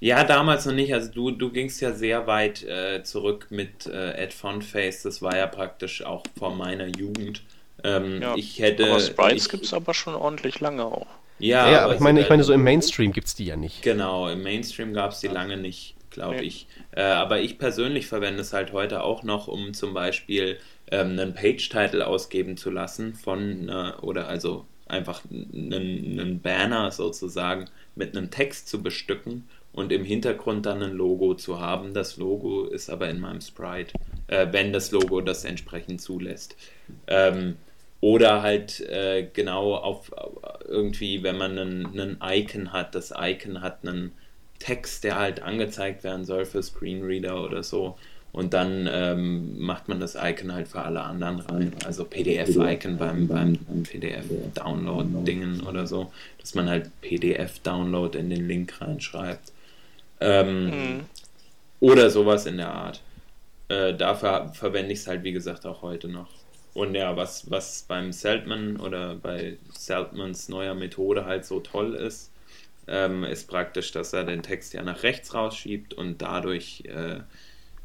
Ja, damals noch nicht. Also du, du gingst ja sehr weit äh, zurück mit äh, Ed Fontface. Das war ja praktisch auch vor meiner Jugend. Ähm, ja, ich hätte. Aber Sprites gibt es aber schon ordentlich lange auch. Ja, ja aber ich meine, ich meine, so im Mainstream gibt es die ja nicht. Genau, im Mainstream gab es die lange nicht, glaube nee. ich. Äh, aber ich persönlich verwende es halt heute auch noch, um zum Beispiel ähm, einen Page-Title ausgeben zu lassen von, äh, oder also einfach einen, einen Banner sozusagen mit einem Text zu bestücken und im Hintergrund dann ein Logo zu haben. Das Logo ist aber in meinem Sprite, äh, wenn das Logo das entsprechend zulässt. Ähm, oder halt äh, genau auf irgendwie, wenn man einen, Icon hat, das Icon hat einen Text, der halt angezeigt werden soll für Screenreader oder so. Und dann ähm, macht man das Icon halt für alle anderen rein. Also PDF-Icon beim, beim PDF-Download-Dingen oder so, dass man halt PDF-Download in den Link reinschreibt. Ähm, mhm. Oder sowas in der Art. Äh, dafür verwende ich es halt, wie gesagt, auch heute noch. Und ja, was, was beim Seltman oder bei Seltmans neuer Methode halt so toll ist, ähm, ist praktisch, dass er den Text ja nach rechts rausschiebt und dadurch äh,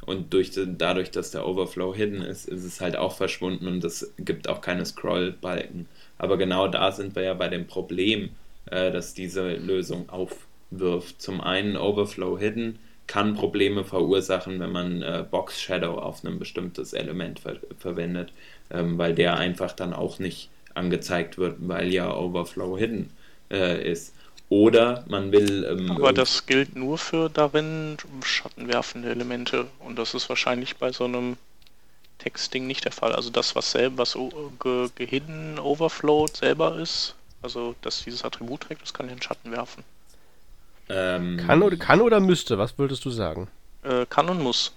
und durch, dadurch, dass der Overflow hidden ist, ist es halt auch verschwunden und es gibt auch keine Scrollbalken. Aber genau da sind wir ja bei dem Problem, äh, dass diese Lösung aufwirft. Zum einen Overflow hidden kann Probleme verursachen, wenn man äh, Box Shadow auf ein bestimmtes Element ver verwendet ähm, weil der einfach dann auch nicht angezeigt wird, weil ja Overflow hidden äh, ist. Oder man will. Ähm, Aber das gilt nur für darin schattenwerfende Elemente und das ist wahrscheinlich bei so einem Textding nicht der Fall. Also das, was selber, was ge gehidden overflowed selber ist, also dass dieses Attribut trägt, das kann den Schatten werfen. Ähm, kann, oder, kann oder müsste, was würdest du sagen? Äh, kann und muss.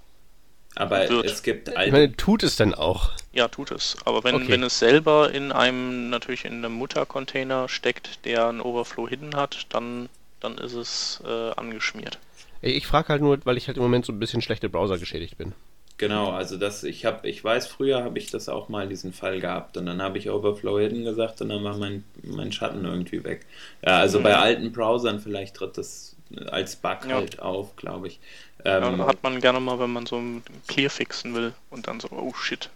Aber wird. es gibt alte. Ich meine, tut es denn auch? Ja, tut es. Aber wenn, okay. wenn es selber in einem, natürlich in einem Muttercontainer steckt, der einen Overflow hidden hat, dann, dann ist es äh, angeschmiert. Ich frage halt nur, weil ich halt im Moment so ein bisschen schlechte Browser geschädigt bin. Genau, also das, ich habe, ich weiß, früher habe ich das auch mal diesen Fall gehabt und dann habe ich Overflow hidden gesagt und dann war mein, mein Schatten irgendwie weg. Ja, also mhm. bei alten Browsern vielleicht tritt das als Bug ja. halt auf, glaube ich. Ähm, ja, hat man gerne mal, wenn man so ein Clear fixen will und dann so, oh shit.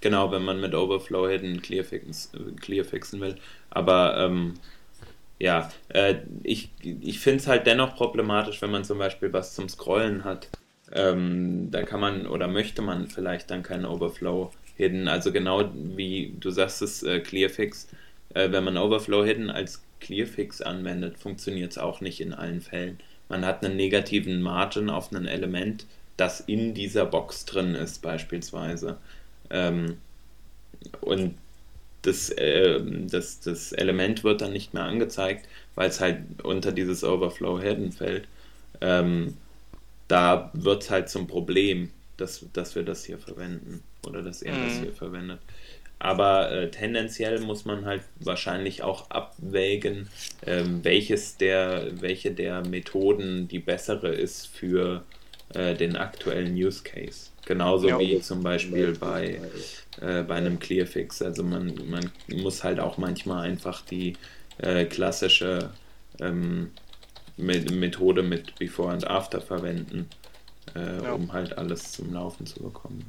Genau, wenn man mit Overflow Hidden Clear, fix, Clear fixen will. Aber ähm, ja, äh, ich, ich finde es halt dennoch problematisch, wenn man zum Beispiel was zum Scrollen hat. Ähm, da kann man oder möchte man vielleicht dann keinen Overflow Hidden. Also genau wie du sagst es, äh, Clearfix. Äh, wenn man Overflow Hidden als Clearfix anwendet, funktioniert es auch nicht in allen Fällen man hat einen negativen Margin auf ein Element, das in dieser Box drin ist, beispielsweise. Ähm, und das, äh, das, das Element wird dann nicht mehr angezeigt, weil es halt unter dieses Overflow Hidden fällt. Ähm, da wird es halt zum Problem, dass, dass wir das hier verwenden oder dass er mhm. das hier verwendet. Aber äh, tendenziell muss man halt wahrscheinlich auch abwägen, ähm, welches der, welche der Methoden die bessere ist für äh, den aktuellen Use Case. Genauso ja. wie zum Beispiel bei, äh, bei einem Clearfix. Also man, man muss halt auch manchmal einfach die äh, klassische ähm, Methode mit Before and After verwenden, äh, ja. um halt alles zum Laufen zu bekommen.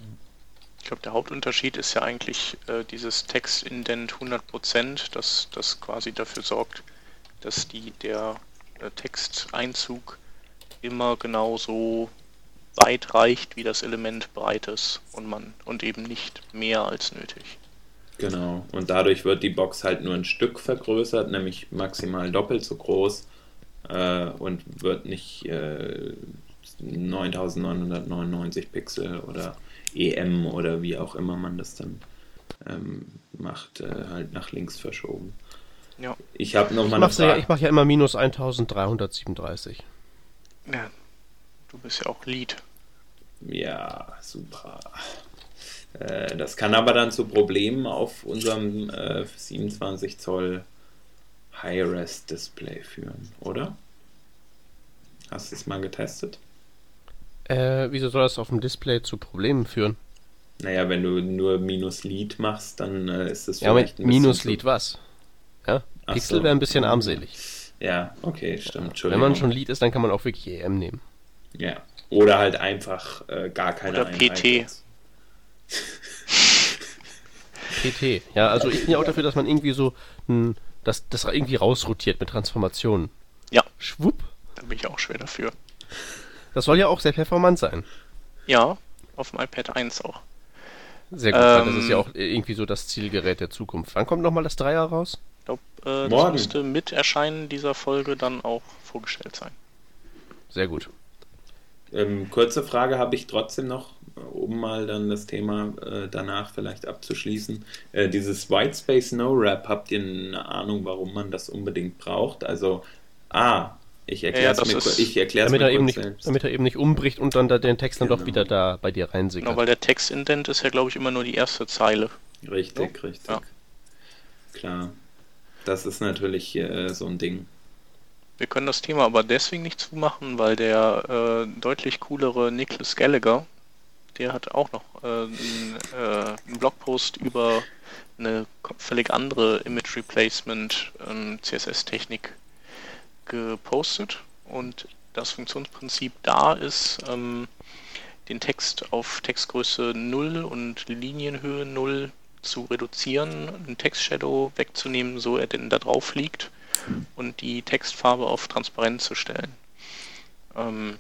Ich glaube, der Hauptunterschied ist ja eigentlich äh, dieses Textindent 100%, das, das quasi dafür sorgt, dass die, der äh, Texteinzug immer genauso weit reicht, wie das Element breit ist und man und eben nicht mehr als nötig. Genau, und dadurch wird die Box halt nur ein Stück vergrößert, nämlich maximal doppelt so groß äh, und wird nicht äh, 9999 Pixel oder EM oder wie auch immer man das dann ähm, macht, äh, halt nach links verschoben. Ja. Ich habe noch Ich mal eine mache ja, Frage. ich mach ja immer minus 1337. ja. Du bist ja auch Lead. Ja, super. Äh, das kann aber dann zu Problemen auf unserem äh, 27 Zoll High-Res-Display führen, oder? Hast du es mal getestet? Äh, wieso soll das auf dem Display zu Problemen führen? Naja, wenn du nur minus Lead machst, dann äh, ist Ja, mit vielleicht ein bisschen minus Lead was? Ja, Pixel so. wäre ein bisschen armselig. Ja, okay, stimmt. Wenn man schon Lead ist, dann kann man auch wirklich EM nehmen. Ja. Oder halt einfach äh, gar keine Oder PT. PT. Ja, also ich bin ja auch dafür, dass man irgendwie so ein, das, das irgendwie rausrotiert mit Transformationen. Ja. Schwupp. Da bin ich auch schwer dafür. Das soll ja auch sehr performant sein. Ja, auf dem iPad 1 auch. Sehr gut, weil das Ähm. ist ja auch irgendwie so das Zielgerät der Zukunft. Wann kommt nochmal das Dreier raus? Ich glaube, äh, das Morgen. müsste mit Erscheinen dieser Folge dann auch vorgestellt sein. Sehr gut. Ähm, kurze Frage habe ich trotzdem noch, um mal dann das Thema äh, danach vielleicht abzuschließen. Äh, dieses Whitespace No Wrap, habt ihr eine Ahnung, warum man das unbedingt braucht? Also, ah, ich erkläre Ja, es das mir, ist- kur- ich erklär's Damit mir er, eben kurz nicht, selbst. damit er eben nicht umbricht und dann da den Text dann doch Genau. wieder da bei dir Genau, reinsickert. weil der Textindent ist ja, glaube ich, immer nur die erste Zeile. Richtig, richtig. Ja. Klar. Das ist natürlich äh, so ein Ding. Wir können das Thema aber deswegen nicht zumachen, weil der äh, deutlich coolere Nicholas Gallagher, der hat auch noch äh, einen, äh, einen Blogpost über eine völlig andere Image Replacement ähm, CSS-Technik gepostet und das Funktionsprinzip da ist, ähm, den Text auf Textgröße 0 und Linienhöhe 0 zu reduzieren, einen Textshadow wegzunehmen, so er denn da drauf liegt und die Textfarbe auf transparent zu stellen. Ähm,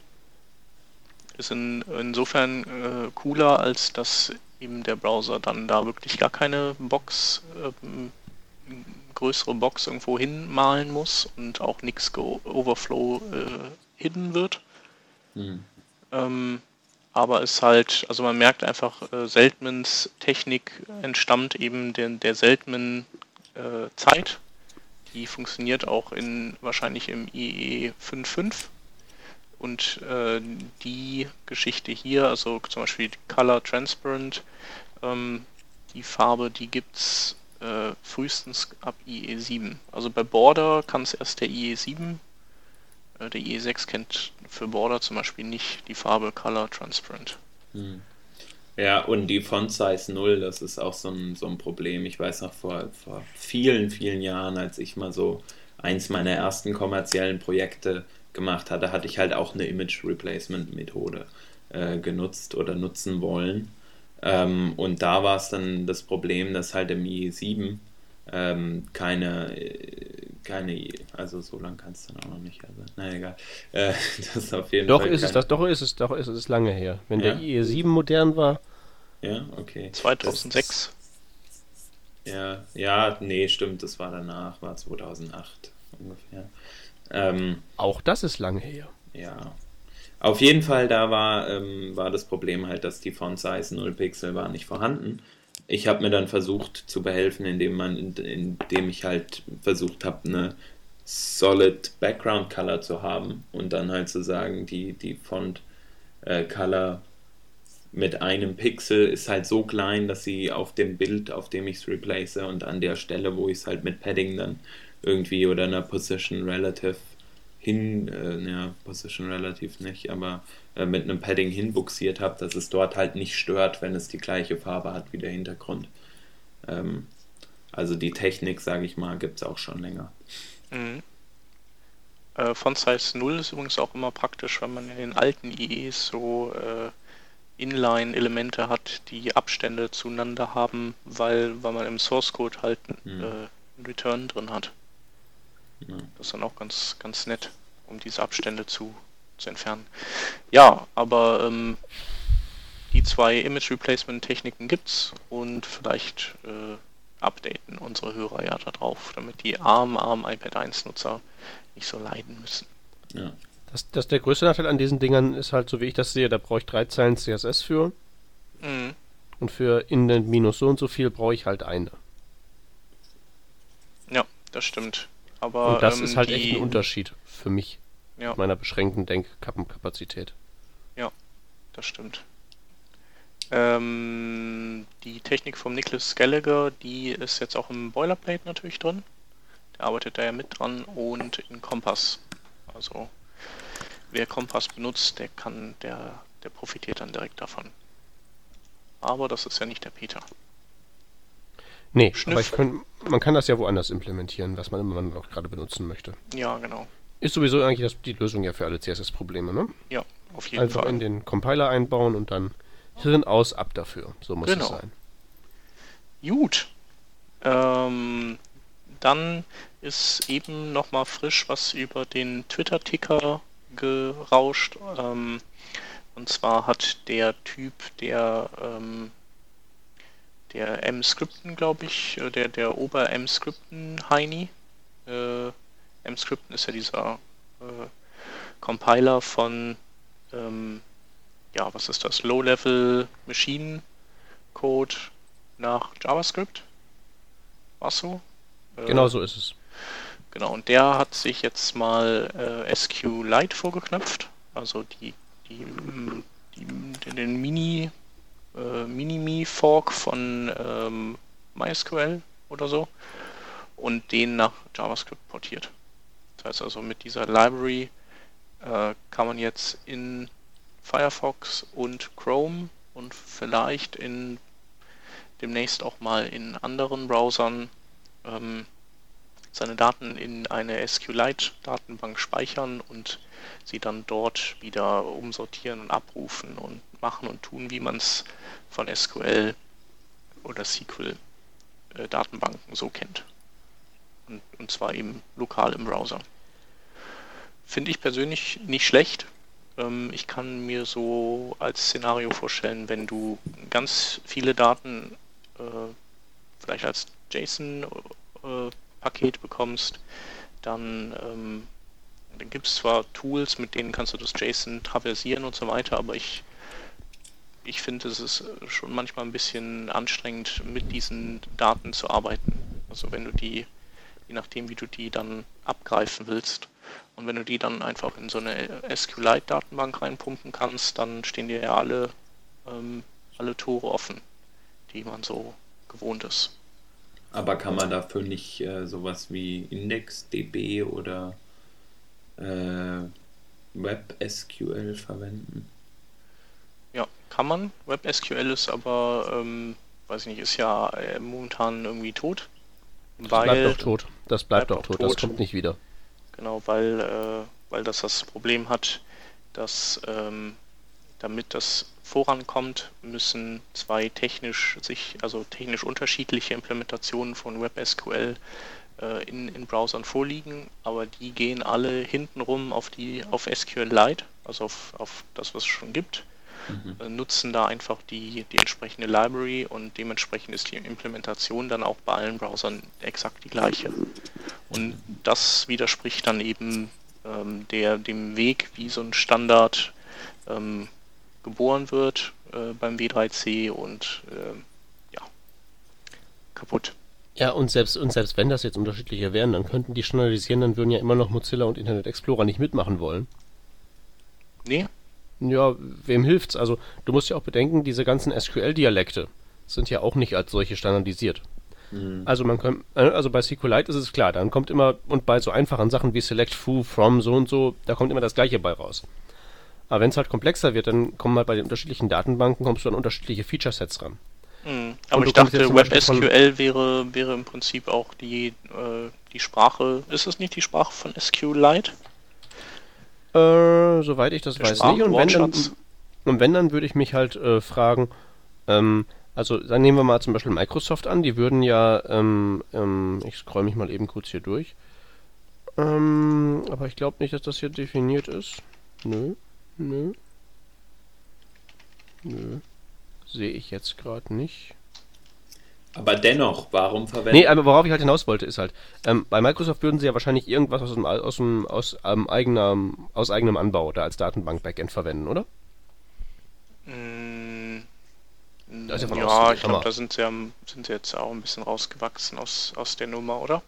ist in, insofern äh, cooler, als dass eben der Browser dann da wirklich gar keine Box, ähm, größere Box irgendwo hinmalen muss und auch nichts Overflow äh, hidden wird. Hm. Ähm, aber es halt, also man merkt einfach, äh, Seltmans Technik entstammt eben der, der Seltman äh, Zeit. Die funktioniert auch in wahrscheinlich im IE 5.5. Und äh, die Geschichte hier, also zum Beispiel Color Transparent, ähm, die Farbe, die gibt's äh, frühestens ab IE 7. Also bei Border kann es erst der IE 7 äh, Der IE6 kennt für Border zum Beispiel nicht die Farbe Color Transparent. Hm. Ja, und die Font Size 0, das ist auch so ein, so ein Problem. Ich weiß noch vor, vor vielen, vielen Jahren, als ich mal so eins meiner ersten kommerziellen Projekte gemacht hatte, hatte ich halt auch eine Image Replacement Methode äh, genutzt oder nutzen wollen. Ähm, und da war es dann das Problem, dass halt im IE7 ähm, keine, äh, keine, also so lang kannst du dann auch noch nicht, also, na egal. Äh, das ist auf jeden Doch Fall ist es das, doch ist es, doch ist es lange her. Wenn Ja. der IE7 modern war, Ja, okay. 2006. Das, ja, ja, nee, stimmt, das war danach, war 2008 ungefähr. Ähm, auch das ist lange her. ja. Auf jeden Fall, da war, ähm, war das Problem halt, dass die Font Size 0 Pixel war nicht vorhanden. Ich habe mir dann versucht zu behelfen, indem man, indem ich halt versucht habe, eine Solid Background Color zu haben und dann halt zu sagen, die, die Font äh, Color mit einem Pixel ist halt so klein, dass sie auf dem Bild, auf dem ich es replace und an der Stelle, wo ich es halt mit Padding dann irgendwie oder einer Position Relative hin, äh, ja, Position Relative nicht, aber äh, mit einem Padding hinbuxiert habe, dass es dort halt nicht stört, wenn es die gleiche Farbe hat wie der Hintergrund. Ähm, also die Technik, sage ich mal, gibt es auch schon länger. Mhm. Äh, Font Size 0 ist übrigens auch immer praktisch, wenn man in den alten IEs so äh, Inline-Elemente hat, die Abstände zueinander haben, weil, weil man im Source Code halt Mhm. äh, einen Return drin hat. Ja. Das ist dann auch ganz, ganz nett, um diese Abstände zu, zu entfernen. Ja, aber ähm, die zwei Image Replacement Techniken gibt's und vielleicht äh, updaten unsere Hörer ja da drauf, damit die armen, armen iPad 1 Nutzer nicht so leiden müssen. Ja. Das, das der größte Nachteil an diesen Dingern ist halt, so wie ich das sehe, da brauche ich drei Zeilen CSS für. Mhm. Und für Indent minus so und so viel brauche ich halt eine. Ja, das stimmt. Aber und das ähm, ist halt die, echt ein Unterschied für mich, Ja, meiner beschränkten Denkkapazität. das stimmt. Ähm, die Technik vom Nicholas Gallagher, die ist jetzt auch im Boilerplate natürlich drin. Der arbeitet da ja mit dran und in Kompass. Also wer Kompass benutzt, der kann, der, der profitiert dann direkt davon. Aber das ist ja nicht der Peter. Nee, Schnüff. aber ich könnt, man kann das ja woanders implementieren, was man immer noch gerade benutzen möchte. Ja, genau. Ist sowieso eigentlich das, die Lösung ja für alle CSS-Probleme, ne? Ja, auf jeden Einfach Fall. in den Compiler einbauen und dann Hirn aus, ab dafür. So muss Genau. es sein. Gut. Ähm, dann ist eben noch mal frisch was über den Twitter-Ticker gerauscht. Ähm, und zwar hat der Typ, der ähm, der M-Skripten, glaube ich, äh, der, der Ober-M-Skripten-Heini. Äh, M-Skripten ist ja dieser äh, Compiler von, ähm, ja, was ist das? Low-Level Machine Code nach JavaScript. War's so? Äh, Genau so ist es. Genau, und der hat sich jetzt mal äh, SQLite vorgeknöpft, also die, die, die, den- den Mini, äh, Minimi-Fork von ähm, MySQL oder so und den nach JavaScript portiert. Das heißt also mit dieser Library äh, kann man jetzt in Firefox und Chrome und vielleicht in demnächst auch mal in anderen Browsern ähm, seine Daten in eine SQLite-Datenbank speichern und sie dann dort wieder umsortieren und abrufen und machen und tun, wie man es von SQL oder SQL-Datenbanken so kennt. Und, und zwar eben lokal im Browser. Finde ich persönlich nicht schlecht. Ähm, ich kann mir so als Szenario vorstellen, wenn du ganz viele Daten äh, vielleicht als JSON-Paket bekommst, dann, ähm, dann gibt es zwar Tools, mit denen kannst du das JSON traversieren und so weiter, aber ich, ich finde, es ist schon manchmal ein bisschen anstrengend, mit diesen Daten zu arbeiten. Also wenn du die, je nachdem wie du die dann abgreifen willst, und wenn du die dann einfach in so eine SQLite-Datenbank reinpumpen kannst, dann stehen dir ja alle, ähm, alle Tore offen, die man so gewohnt ist. Aber kann man dafür nicht äh, sowas wie IndexDB oder äh, WebSQL verwenden? Ja, kann man. WebSQL ist aber, ähm, weiß ich nicht, ist ja äh, momentan irgendwie tot. Das bleibt doch tot. Das bleibt, bleibt doch doch tot. Das tot. kommt nicht wieder. Genau, weil, äh, weil das das Problem hat, dass ähm, damit das vorankommt, müssen zwei technisch sich, also technisch unterschiedliche Implementationen von WebSQL äh, in, in Browsern vorliegen, aber die gehen alle hintenrum auf die auf SQLite, also auf, auf das, was es schon gibt, Mhm. äh, nutzen da einfach die, die entsprechende Library und dementsprechend ist die Implementation dann auch bei allen Browsern exakt die gleiche. Und das widerspricht dann eben ähm, der, dem Weg, wie so ein Standard ähm, geboren wird äh, beim W3C und ähm, ja, kaputt. Ja, und selbst, und selbst wenn das jetzt unterschiedliche wären, dann könnten die standardisieren, dann würden ja immer noch Mozilla und Internet Explorer nicht mitmachen wollen. Nee, Ja, wem hilft's? Also, du musst ja auch bedenken, diese ganzen SQL-Dialekte sind ja auch nicht als solche standardisiert. Mhm. Also man kann, äh, also bei SQLite ist es klar, dann kommt immer, und bei so einfachen Sachen wie Select Foo, From, so und so, da kommt immer das gleiche bei raus. Aber wenn es halt komplexer wird, dann kommen halt bei den unterschiedlichen Datenbanken, kommst du an unterschiedliche Feature-Sets ran. Hm. aber ich dachte, WebSQL wäre, wäre im Prinzip auch die, äh, die Sprache, ist es nicht die Sprache von SQLite? Äh, soweit ich das Der weiß nicht. Und wenn, dann, und wenn, dann würde ich mich halt äh, fragen, ähm, also dann nehmen wir mal zum Beispiel Microsoft an, die würden ja, ähm, ähm, ich scroll mich mal eben kurz hier durch. Ähm, aber ich glaube nicht, dass das hier definiert ist. Nö, nö. Nö. Sehe ich jetzt gerade nicht. Aber dennoch, warum verwenden? Nee, aber worauf ich halt hinaus wollte, ist halt, ähm, bei Microsoft würden sie ja wahrscheinlich irgendwas aus, dem, aus, dem, aus, ähm, eigener, aus eigenem Anbau da als Datenbank-Backend verwenden, oder? Mm, ja ja, ich glaube, da sind sie, sind sie jetzt auch ein bisschen rausgewachsen aus, aus der Nummer, oder?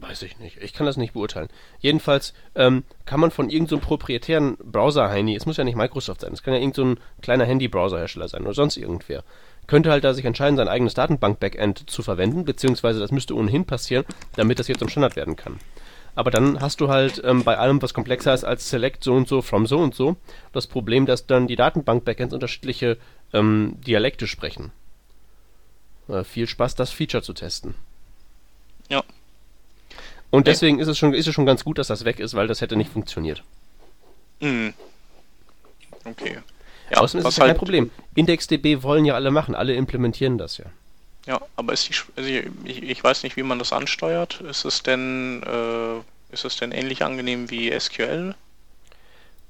Weiß ich nicht. Ich kann das nicht beurteilen. Jedenfalls ähm, kann man von irgendeinem so proprietären Browser-Heini, es muss ja nicht Microsoft sein, es kann ja irgendein so ein kleiner Handy-Browser-Hersteller sein oder sonst irgendwer, könnte halt da sich entscheiden, sein eigenes Datenbank-Backend zu verwenden, beziehungsweise das müsste ohnehin passieren, damit das jetzt zum Standard werden kann. Aber dann hast du halt ähm, bei allem, was komplexer ist als Select so und so, from so und so, das Problem, dass dann die Datenbank-Backends unterschiedliche ähm, Dialekte sprechen. Äh, viel Spaß, das Feature zu testen. Ja. Und deswegen ist es schon, ist es schon ganz gut, dass das weg ist, weil das hätte nicht funktioniert. Mm. Okay. Außerdem ist was es ja kein halt- Problem. IndexDB wollen ja alle machen, alle implementieren das ja. Ja, aber ist die, also ich, ich weiß nicht, wie man das ansteuert. Ist es denn, äh, ist es denn ähnlich angenehm wie SQL?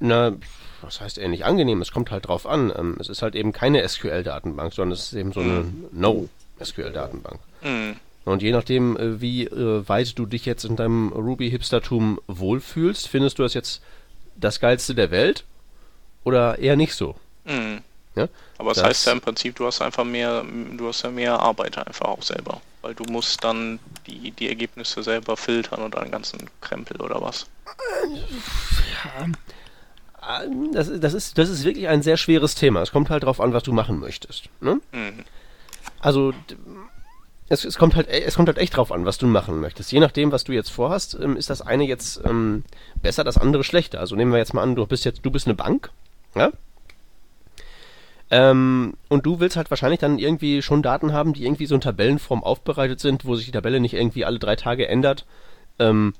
Na, was heißt ähnlich angenehm? Es kommt halt drauf an. Ähm, es ist halt eben keine SQL-Datenbank, sondern es ist eben so eine No-SQL-Datenbank. Mm. Und je nachdem, äh, wie äh, weit du dich jetzt in deinem Ruby-Hipstertum wohlfühlst, findest du das jetzt das Geilste der Welt oder eher nicht so? Mm. Ja? Aber das, Das- heißt ja im Prinzip, du hast einfach mehr, du hast ja mehr Arbeit einfach auch selber. Weil du musst dann die, die Ergebnisse selber filtern und einen ganzen Krempel oder was. Ähm, Das, das, ist, das ist wirklich ein sehr schweres Thema. Es kommt halt drauf an, was du machen möchtest. Ne? Mhm. Also es, es kommt halt es kommt halt echt drauf an, was du machen möchtest. Je nachdem, was du jetzt vorhast, ähm, ist das eine jetzt ähm, besser, das andere schlechter. Also nehmen wir jetzt mal an, du bist jetzt du bist eine Bank, ja? Ähm, und du willst halt wahrscheinlich dann irgendwie schon Daten haben, die irgendwie so in Tabellenform aufbereitet sind, wo sich die Tabelle nicht irgendwie alle drei Tage ändert. Ähm,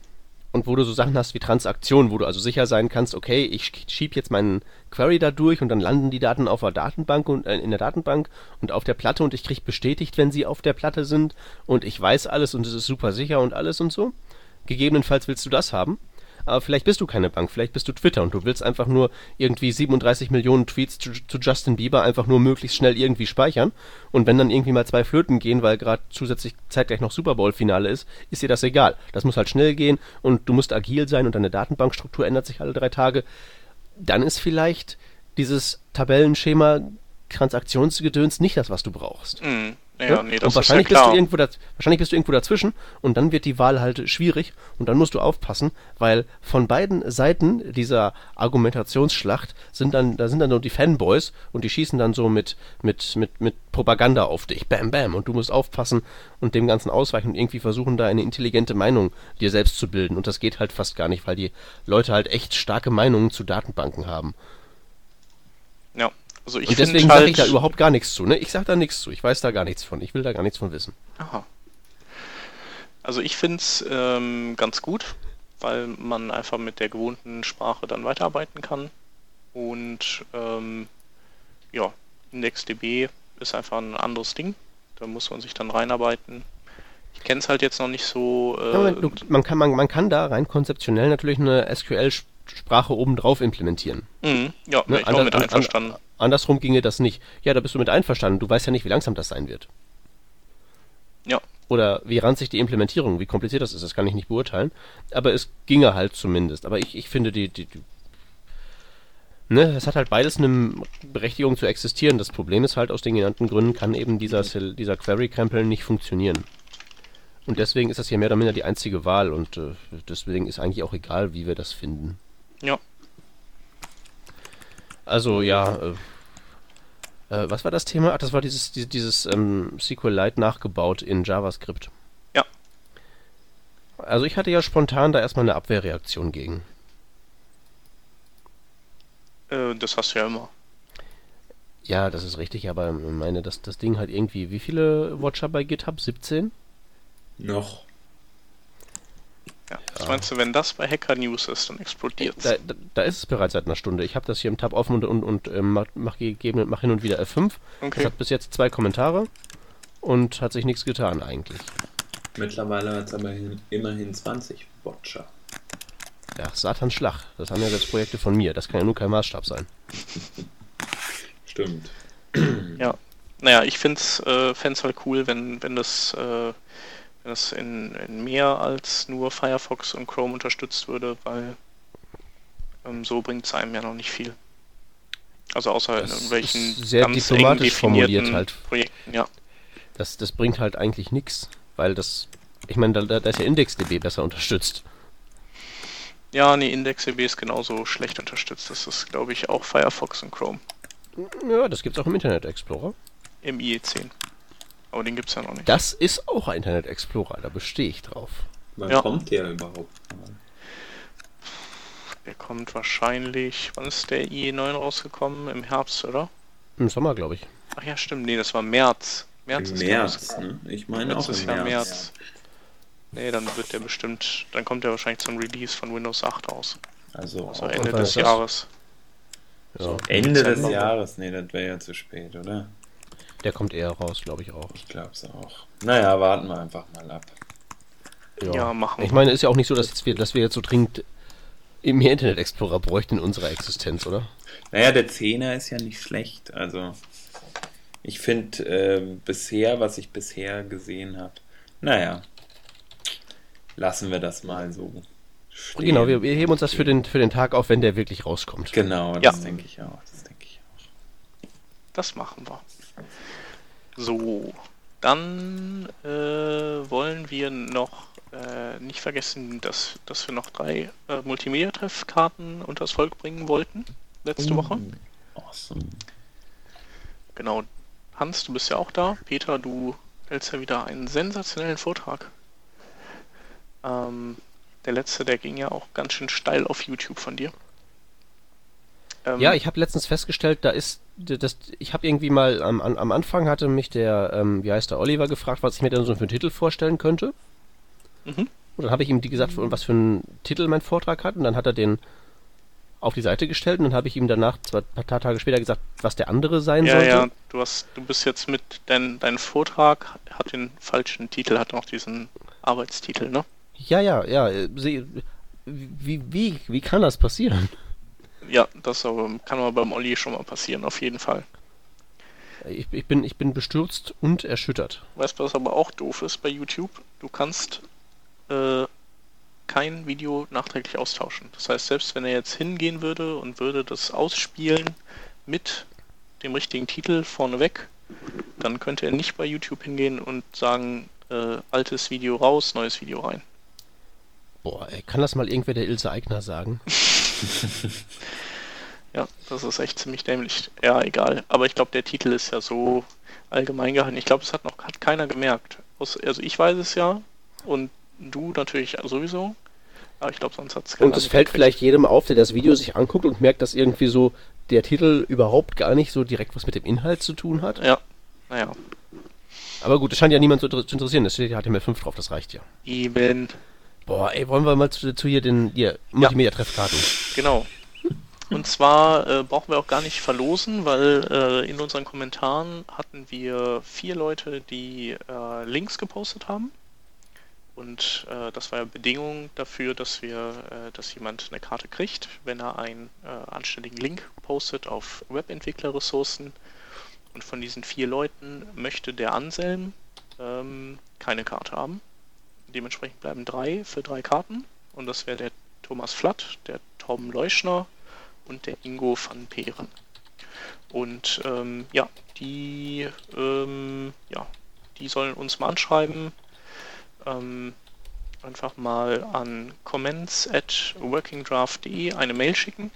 und wo du so Sachen hast wie Transaktionen, wo du also sicher sein kannst, okay, ich schiebe jetzt meinen Query da durch und dann landen die Daten auf der Datenbank und äh, in der Datenbank und auf der Platte und ich kriege bestätigt, wenn sie auf der Platte sind und ich weiß alles und es ist super sicher und alles und so. Gegebenenfalls willst du das haben. Aber vielleicht bist du keine Bank, vielleicht bist du Twitter und du willst einfach nur irgendwie 37 Millionen Tweets zu, zu Justin Bieber einfach nur möglichst schnell irgendwie speichern. Und wenn dann irgendwie mal zwei Flöten gehen, weil gerade zusätzlich zeitgleich noch Super Bowl-Finale ist, ist dir das egal. Das muss halt schnell gehen und du musst agil sein und deine Datenbankstruktur ändert sich alle drei Tage. Dann ist vielleicht dieses Tabellenschema Transaktionsgedöns nicht das, was du brauchst. Mhm. Ja, Ja? nee, das und ist ja wahrscheinlich bist, du irgendwo daz- wahrscheinlich bist du irgendwo dazwischen und dann wird die Wahl halt schwierig und dann musst du aufpassen, weil von beiden Seiten dieser Argumentationsschlacht sind dann, da sind dann nur die Fanboys und die schießen dann so mit, mit, mit, mit Propaganda auf dich. Bam, bam. Und du musst aufpassen und dem Ganzen ausweichen und irgendwie versuchen, da eine intelligente Meinung dir selbst zu bilden. Und das geht halt fast gar nicht, weil die Leute halt echt starke Meinungen zu Datenbanken haben. Ja, also ich und deswegen sage halt, ich da überhaupt gar nichts zu. Ne? Ich sage da nichts zu. Ich weiß da gar nichts von. Ich will da gar nichts von wissen. Aha. Also ich finde es ähm, ganz gut, weil man einfach mit der gewohnten Sprache dann weiterarbeiten kann. Und ähm, ja, IndexDB ist einfach ein anderes Ding. Da muss man sich dann reinarbeiten. Ich kenne es halt jetzt noch nicht so. Äh, Ja, du, man, kann, man, man kann da rein konzeptionell natürlich eine SQL-Sprache obendrauf implementieren. mhm, ja, Ne? ich auch mit Ander- an- einverstanden. Andersrum ginge das nicht. Ja, da bist du mit einverstanden. Du weißt ja nicht, wie langsam das sein wird. Ja, Oder wie ranzig die Implementierung, wie kompliziert das ist, das kann ich nicht beurteilen. Aber es ginge halt zumindest. Aber ich, ich finde, die, die, die Ne, es hat halt beides eine Berechtigung zu existieren. Das Problem ist halt, aus den genannten Gründen kann eben dieser, dieser Query-Krempel nicht funktionieren. Und deswegen ist das hier mehr oder minder die einzige Wahl und äh, deswegen ist eigentlich auch egal, wie wir das finden. Ja. Also ja, äh, äh, was war das Thema? Ach, das war dieses, dieses, dieses ähm, SQLite nachgebaut in JavaScript. Ja. Also ich hatte ja spontan da erstmal eine Abwehrreaktion gegen. Äh, das hast du ja immer. Ja, das ist richtig, aber ich meine, dass das Ding hat irgendwie, wie viele Watcher bei GitHub? 17? Noch. Ja. Was meinst du, wenn das bei Hacker News ist, dann explodiert Da, da, da ist es bereits seit einer Stunde. Ich habe das hier im Tab offen und, und, und ähm, mach, mach, gegeben, mach hin und wieder F5. Das Okay. hat bis jetzt zwei Kommentare und hat sich nichts getan eigentlich. Mittlerweile hat es aber hin, immerhin 20 Watcher. Ja, Satans Schlag. Das haben ja jetzt Projekte von mir. Das kann ja nur kein Maßstab sein. Stimmt. Ja. naja, ich finde es äh, halt cool, wenn, wenn das, äh, das in, in mehr als nur Firefox und Chrome unterstützt würde, weil ähm, so bringt es einem ja noch nicht viel. Also außer Das in irgendwelchen sehr ganz diplomatisch formuliert halt. Projekten, ja. Das, das bringt halt eigentlich nichts, weil das, ich meine, da, da da ist ja IndexDB besser unterstützt. Ja, nee, IndexDB ist genauso schlecht unterstützt. Das ist, glaube ich, auch Firefox und Chrome Ja, das gibt's auch im Internet Explorer. im IE10. Aber den gibt's ja noch nicht. Das ist auch ein Internet Explorer, da bestehe ich drauf. Wann Ja. kommt der überhaupt? Der kommt wahrscheinlich, wann ist der IE9 rausgekommen? Im Herbst, oder? Im Sommer, glaube ich. Ach ja, stimmt, nee, das war März. März Im ist März, ne? Ich meine auch Letztes im Jahr März. März. Nee, dann wird der bestimmt, dann kommt der wahrscheinlich zum Release von Windows 8 raus. Also Also auch Ende des? Jahres. Ja. Ende des Dezember. Jahres. Nee, das wäre ja zu spät, oder? Der kommt eher raus, glaube ich auch. Ich glaub's auch. Naja, warten wir einfach mal ab. Ja, machen Ich meine, ist ja auch nicht so, dass, jetzt wir, dass wir jetzt so dringend mehr Internet Explorer bräuchten in unserer Existenz, oder? Naja, der Zehner ist ja nicht schlecht. Also, ich finde äh, bisher, was ich bisher gesehen habe, naja, lassen wir das mal so stehen. Genau, wir, wir heben uns das für den, für den Tag auf, wenn der wirklich rauskommt. Genau, Ja. das denke ich auch. Das denke ich auch. Das machen wir. So, dann äh, wollen wir noch äh, nicht vergessen, dass, dass wir noch drei äh, Multimedia-Treff-Karten unters Volk bringen wollten letzte Woche. Awesome. Genau. Hans, du bist ja auch da. Peter, du hältst ja wieder einen sensationellen Vortrag. Ähm, der letzte, der ging ja auch ganz schön steil auf YouTube von dir. Ähm, Ja, ich habe letztens festgestellt, da ist das, ich habe irgendwie mal am, am Anfang hatte mich der, ähm, wie heißt der, Oliver gefragt, was ich mir denn so für einen Titel vorstellen könnte. Mhm. Und dann habe ich ihm die gesagt, was für einen Titel mein Vortrag hat. Und dann hat er den auf die Seite gestellt und dann habe ich ihm danach, zwei ein paar Tage später, gesagt, was der andere sein Ja, sollte. ja, du hast, du bist jetzt mit dein, dein Vortrag hat den falschen Titel, hat noch diesen Arbeitstitel, ne? Ja, ja, ja. äh, wie, wie, wie kann das passieren? Ja, das aber, kann aber beim Olli schon mal passieren, auf jeden Fall. Ich, ich, bin, ich bin bestürzt und erschüttert. Weißt du, was aber auch doof ist bei YouTube? Du kannst äh, kein Video nachträglich austauschen. Das heißt, selbst wenn er jetzt hingehen würde und würde das ausspielen mit dem richtigen Titel vorneweg, dann könnte er nicht bei YouTube hingehen und sagen, äh, altes Video raus, neues Video rein. Boah, ey, kann das mal irgendwer der Ilse Eigner sagen? Ja, das ist echt ziemlich dämlich. Ja, egal. Aber ich glaube, der Titel ist ja so allgemein gehalten. Ich glaube, es hat noch hat keiner gemerkt. Also ich weiß es ja und du natürlich sowieso. Aber ich glaube, sonst hat es keiner Und es fällt vielleicht jedem auf, der das Video sich anguckt und merkt, dass irgendwie so der Titel überhaupt gar nicht so direkt was mit dem Inhalt zu tun hat. Ja, naja, Aber gut, es scheint ja niemand zu, zu interessieren. Es steht ja HTML5 drauf, das reicht ja. eben. Boah, ey, wollen wir mal zu, zu hier den hier, Multimedia-Treffkarten. Genau. Und zwar äh, brauchen wir auch gar nicht verlosen, weil äh, in unseren Kommentaren hatten wir vier Leute, die äh, Links gepostet haben. Und äh, das war ja Bedingung dafür, dass wir, äh, dass jemand eine Karte kriegt, wenn er einen äh, anständigen Link postet auf Webentwicklerressourcen. Und von diesen vier Leuten möchte der Anselm ähm, keine Karte haben. Dementsprechend bleiben drei für drei Karten. Und das wäre der Thomas Flatt, der Tom Leuschner und der Ingo van Peeren. Und ähm, ja, die, ähm, ja, die sollen uns mal anschreiben. Ähm, einfach mal an comments at workingdraft.de eine Mail schicken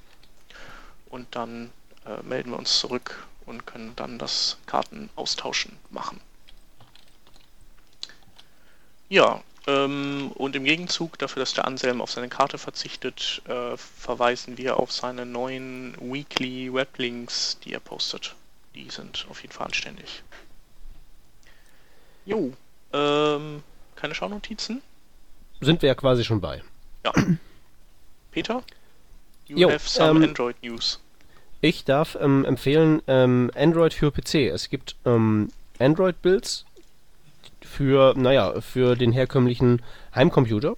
und dann äh, melden wir uns zurück und können dann das Kartenaustauschen machen. Ja, ähm, und im Gegenzug dafür, dass der Anselm auf seine Karte verzichtet, äh, verweisen wir auf seine neuen Weekly Weblinks, die er postet. Die sind auf jeden Fall anständig. Jo, ähm, keine Schaunotizen? Sind wir ja quasi schon bei. Ja. Peter? You Jo, have some ähm, Android News. Ich darf ähm, empfehlen ähm, Android für PC. Es gibt ähm, Android-Builds für, naja, für den herkömmlichen Heimcomputer.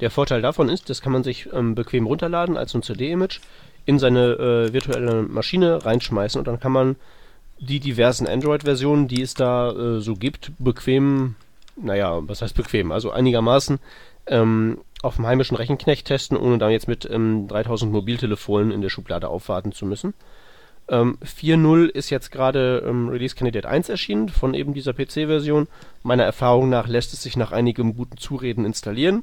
Der Vorteil davon ist, das kann man sich ähm, bequem runterladen als ein CD-Image, in seine äh, virtuelle Maschine reinschmeißen und dann kann man die diversen Android-Versionen, die es da äh, so gibt, bequem, naja, was heißt bequem, also einigermaßen ähm, auf dem heimischen Rechenknecht testen, ohne dann jetzt mit ähm, 3000 Mobiltelefonen in der Schublade aufwarten zu müssen. Ähm, 4.0 ist jetzt gerade ähm, Release Candidate 1 erschienen von eben dieser PC-Version. Meiner Erfahrung nach lässt es sich nach einigem guten Zureden installieren.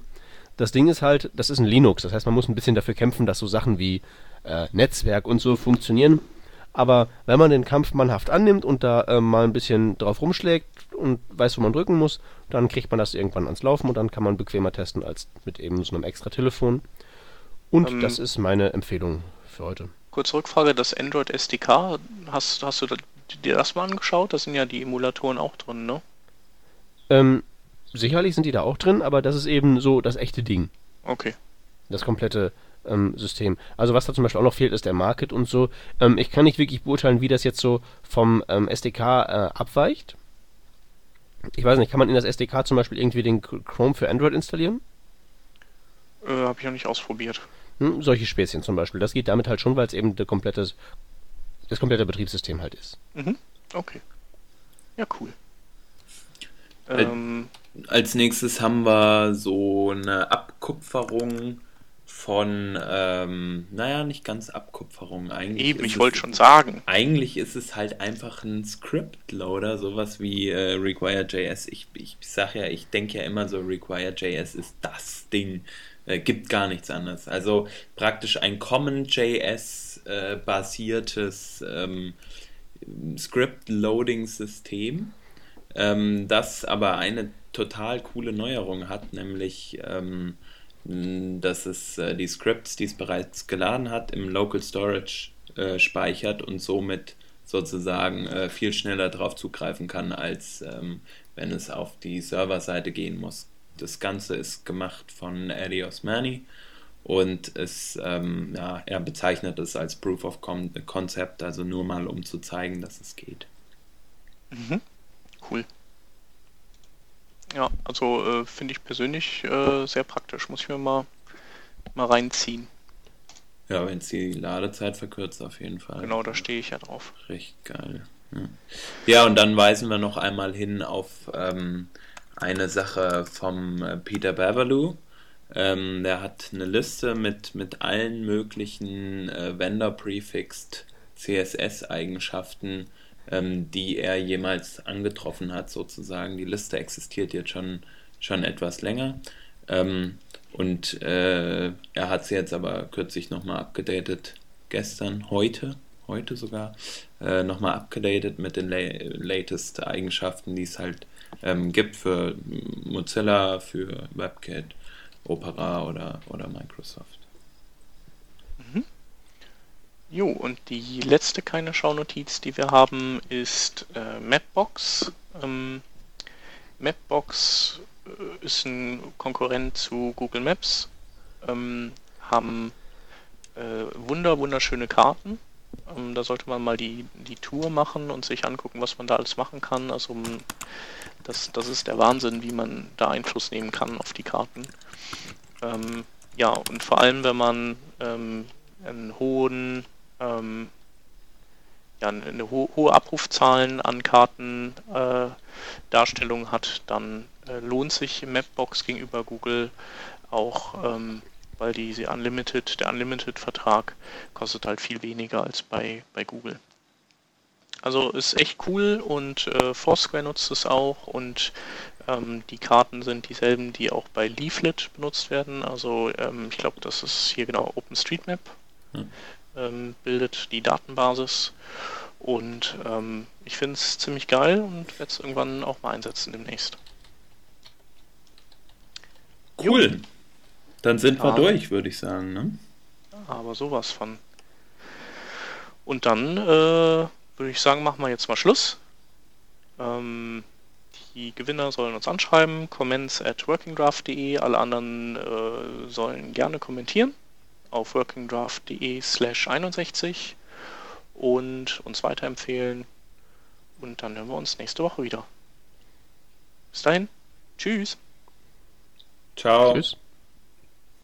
Das Ding ist halt, das ist ein Linux, das heißt, man muss ein bisschen dafür kämpfen, dass so Sachen wie äh, Netzwerk und so funktionieren. Aber wenn man den Kampf mannhaft annimmt und da äh, mal ein bisschen drauf rumschlägt und weiß, wo man drücken muss, dann kriegt man das irgendwann ans Laufen und dann kann man bequemer testen als mit eben so einem extra Telefon. Und ähm, das ist meine Empfehlung für heute. Kurze Rückfrage, das Android SDK, hast, hast du dir das mal angeschaut? Da sind ja die Emulatoren auch drin, ne? Ähm, sicherlich sind die da auch drin, aber das ist eben so das echte Ding. Okay. Das komplette ähm, System. Also was da zum Beispiel auch noch fehlt, ist der Market und so. Ähm, ich kann nicht wirklich beurteilen, wie das jetzt so vom ähm, SDK äh, abweicht. Ich weiß nicht, kann man in das SDK zum Beispiel irgendwie den Chrome für Android installieren? Äh, Habe ich noch nicht ausprobiert. Hm, solche Späßchen zum Beispiel. Das geht damit halt schon, weil es eben komplettes, das komplette Betriebssystem halt ist. Mhm. Okay. Ja, cool. Ähm, Als nächstes haben wir so eine Abkupferung von, ähm, naja, nicht ganz Abkupferung eigentlich. Eben, ich wollte schon sagen. Eigentlich ist es halt einfach ein Script-Loader, sowas wie äh, Require.js. Ich, ich sag ja, ich denke ja immer so, Require.js ist das Ding. Äh, gibt gar nichts anderes. Also praktisch ein Common.js-basiertes äh, ähm, Script-Loading-System, ähm, das aber eine total coole Neuerung hat, nämlich ähm, dass es äh, die Scripts, die es bereits geladen hat, im Local Storage äh, speichert und somit sozusagen äh, viel schneller darauf zugreifen kann, als ähm, wenn es auf die Serverseite gehen muss. Das Ganze ist gemacht von Eddie Osmani und es, ähm, ja, er bezeichnet es als Proof of Concept, also nur mal um zu zeigen, dass es geht. Mhm. Cool. Ja, also äh, finde ich persönlich äh, sehr praktisch. Muss ich mir mal, mal reinziehen. Ja, wenn es die Ladezeit verkürzt, auf jeden Fall. Genau, da stehe ich ja drauf. Richtig geil. Ja. ja, und dann weisen wir noch einmal hin auf ähm, eine Sache vom äh, Peter Beverloo. Ähm, der hat eine Liste mit, mit allen möglichen äh, Vendor-Prefixed CSS-Eigenschaften ähm, die er jemals angetroffen hat, sozusagen. Die Liste existiert jetzt schon, schon etwas länger. Ähm, und äh, er hat sie jetzt aber kürzlich nochmal abgedatet, gestern, heute, heute sogar, äh, nochmal abgedatet mit den la latest Eigenschaften, die es halt ähm, gibt für Mozilla, für WebKit, Opera oder, oder Microsoft. Jo, und die letzte keine Schaunotiz, die wir haben, ist äh, Mapbox. Ähm, Mapbox äh, ist ein Konkurrent zu Google Maps, ähm, haben äh, wunder wunderschöne Karten. Ähm, da sollte man mal die, die Tour machen und sich angucken, was man da alles machen kann. Also das, das ist der Wahnsinn, wie man da Einfluss nehmen kann auf die Karten. Ähm, ja, und vor allem, wenn man ähm, einen hohen ähm, ja, eine ho hohe Abrufzahlen an Kartendarstellungen äh, hat, dann äh, lohnt sich Mapbox gegenüber Google auch, ähm, weil diese Unlimited, der Unlimited-Vertrag kostet halt viel weniger als bei, bei Google. Also ist echt cool und äh, Foursquare nutzt es auch und ähm, die Karten sind dieselben, die auch bei Leaflet benutzt werden. Also ähm, ich glaube, das ist hier genau OpenStreetMap. Hm ähm, bildet die Datenbasis. Und ähm, ich finde es ziemlich geil und werde es irgendwann auch mal einsetzen demnächst. Cool. Jo. Dann sind wir aber, durch, würde ich sagen. Ne? Aber sowas von. Und dann äh, würde ich sagen, machen wir jetzt mal Schluss. Ähm, die Gewinner sollen uns anschreiben, comments at workingdraft.de, alle anderen äh, sollen gerne kommentieren auf workingdraft.de slash 61 und uns weiterempfehlen. Und dann hören wir uns nächste Woche wieder. Bis dahin. Tschüss. Ciao. Tschüss.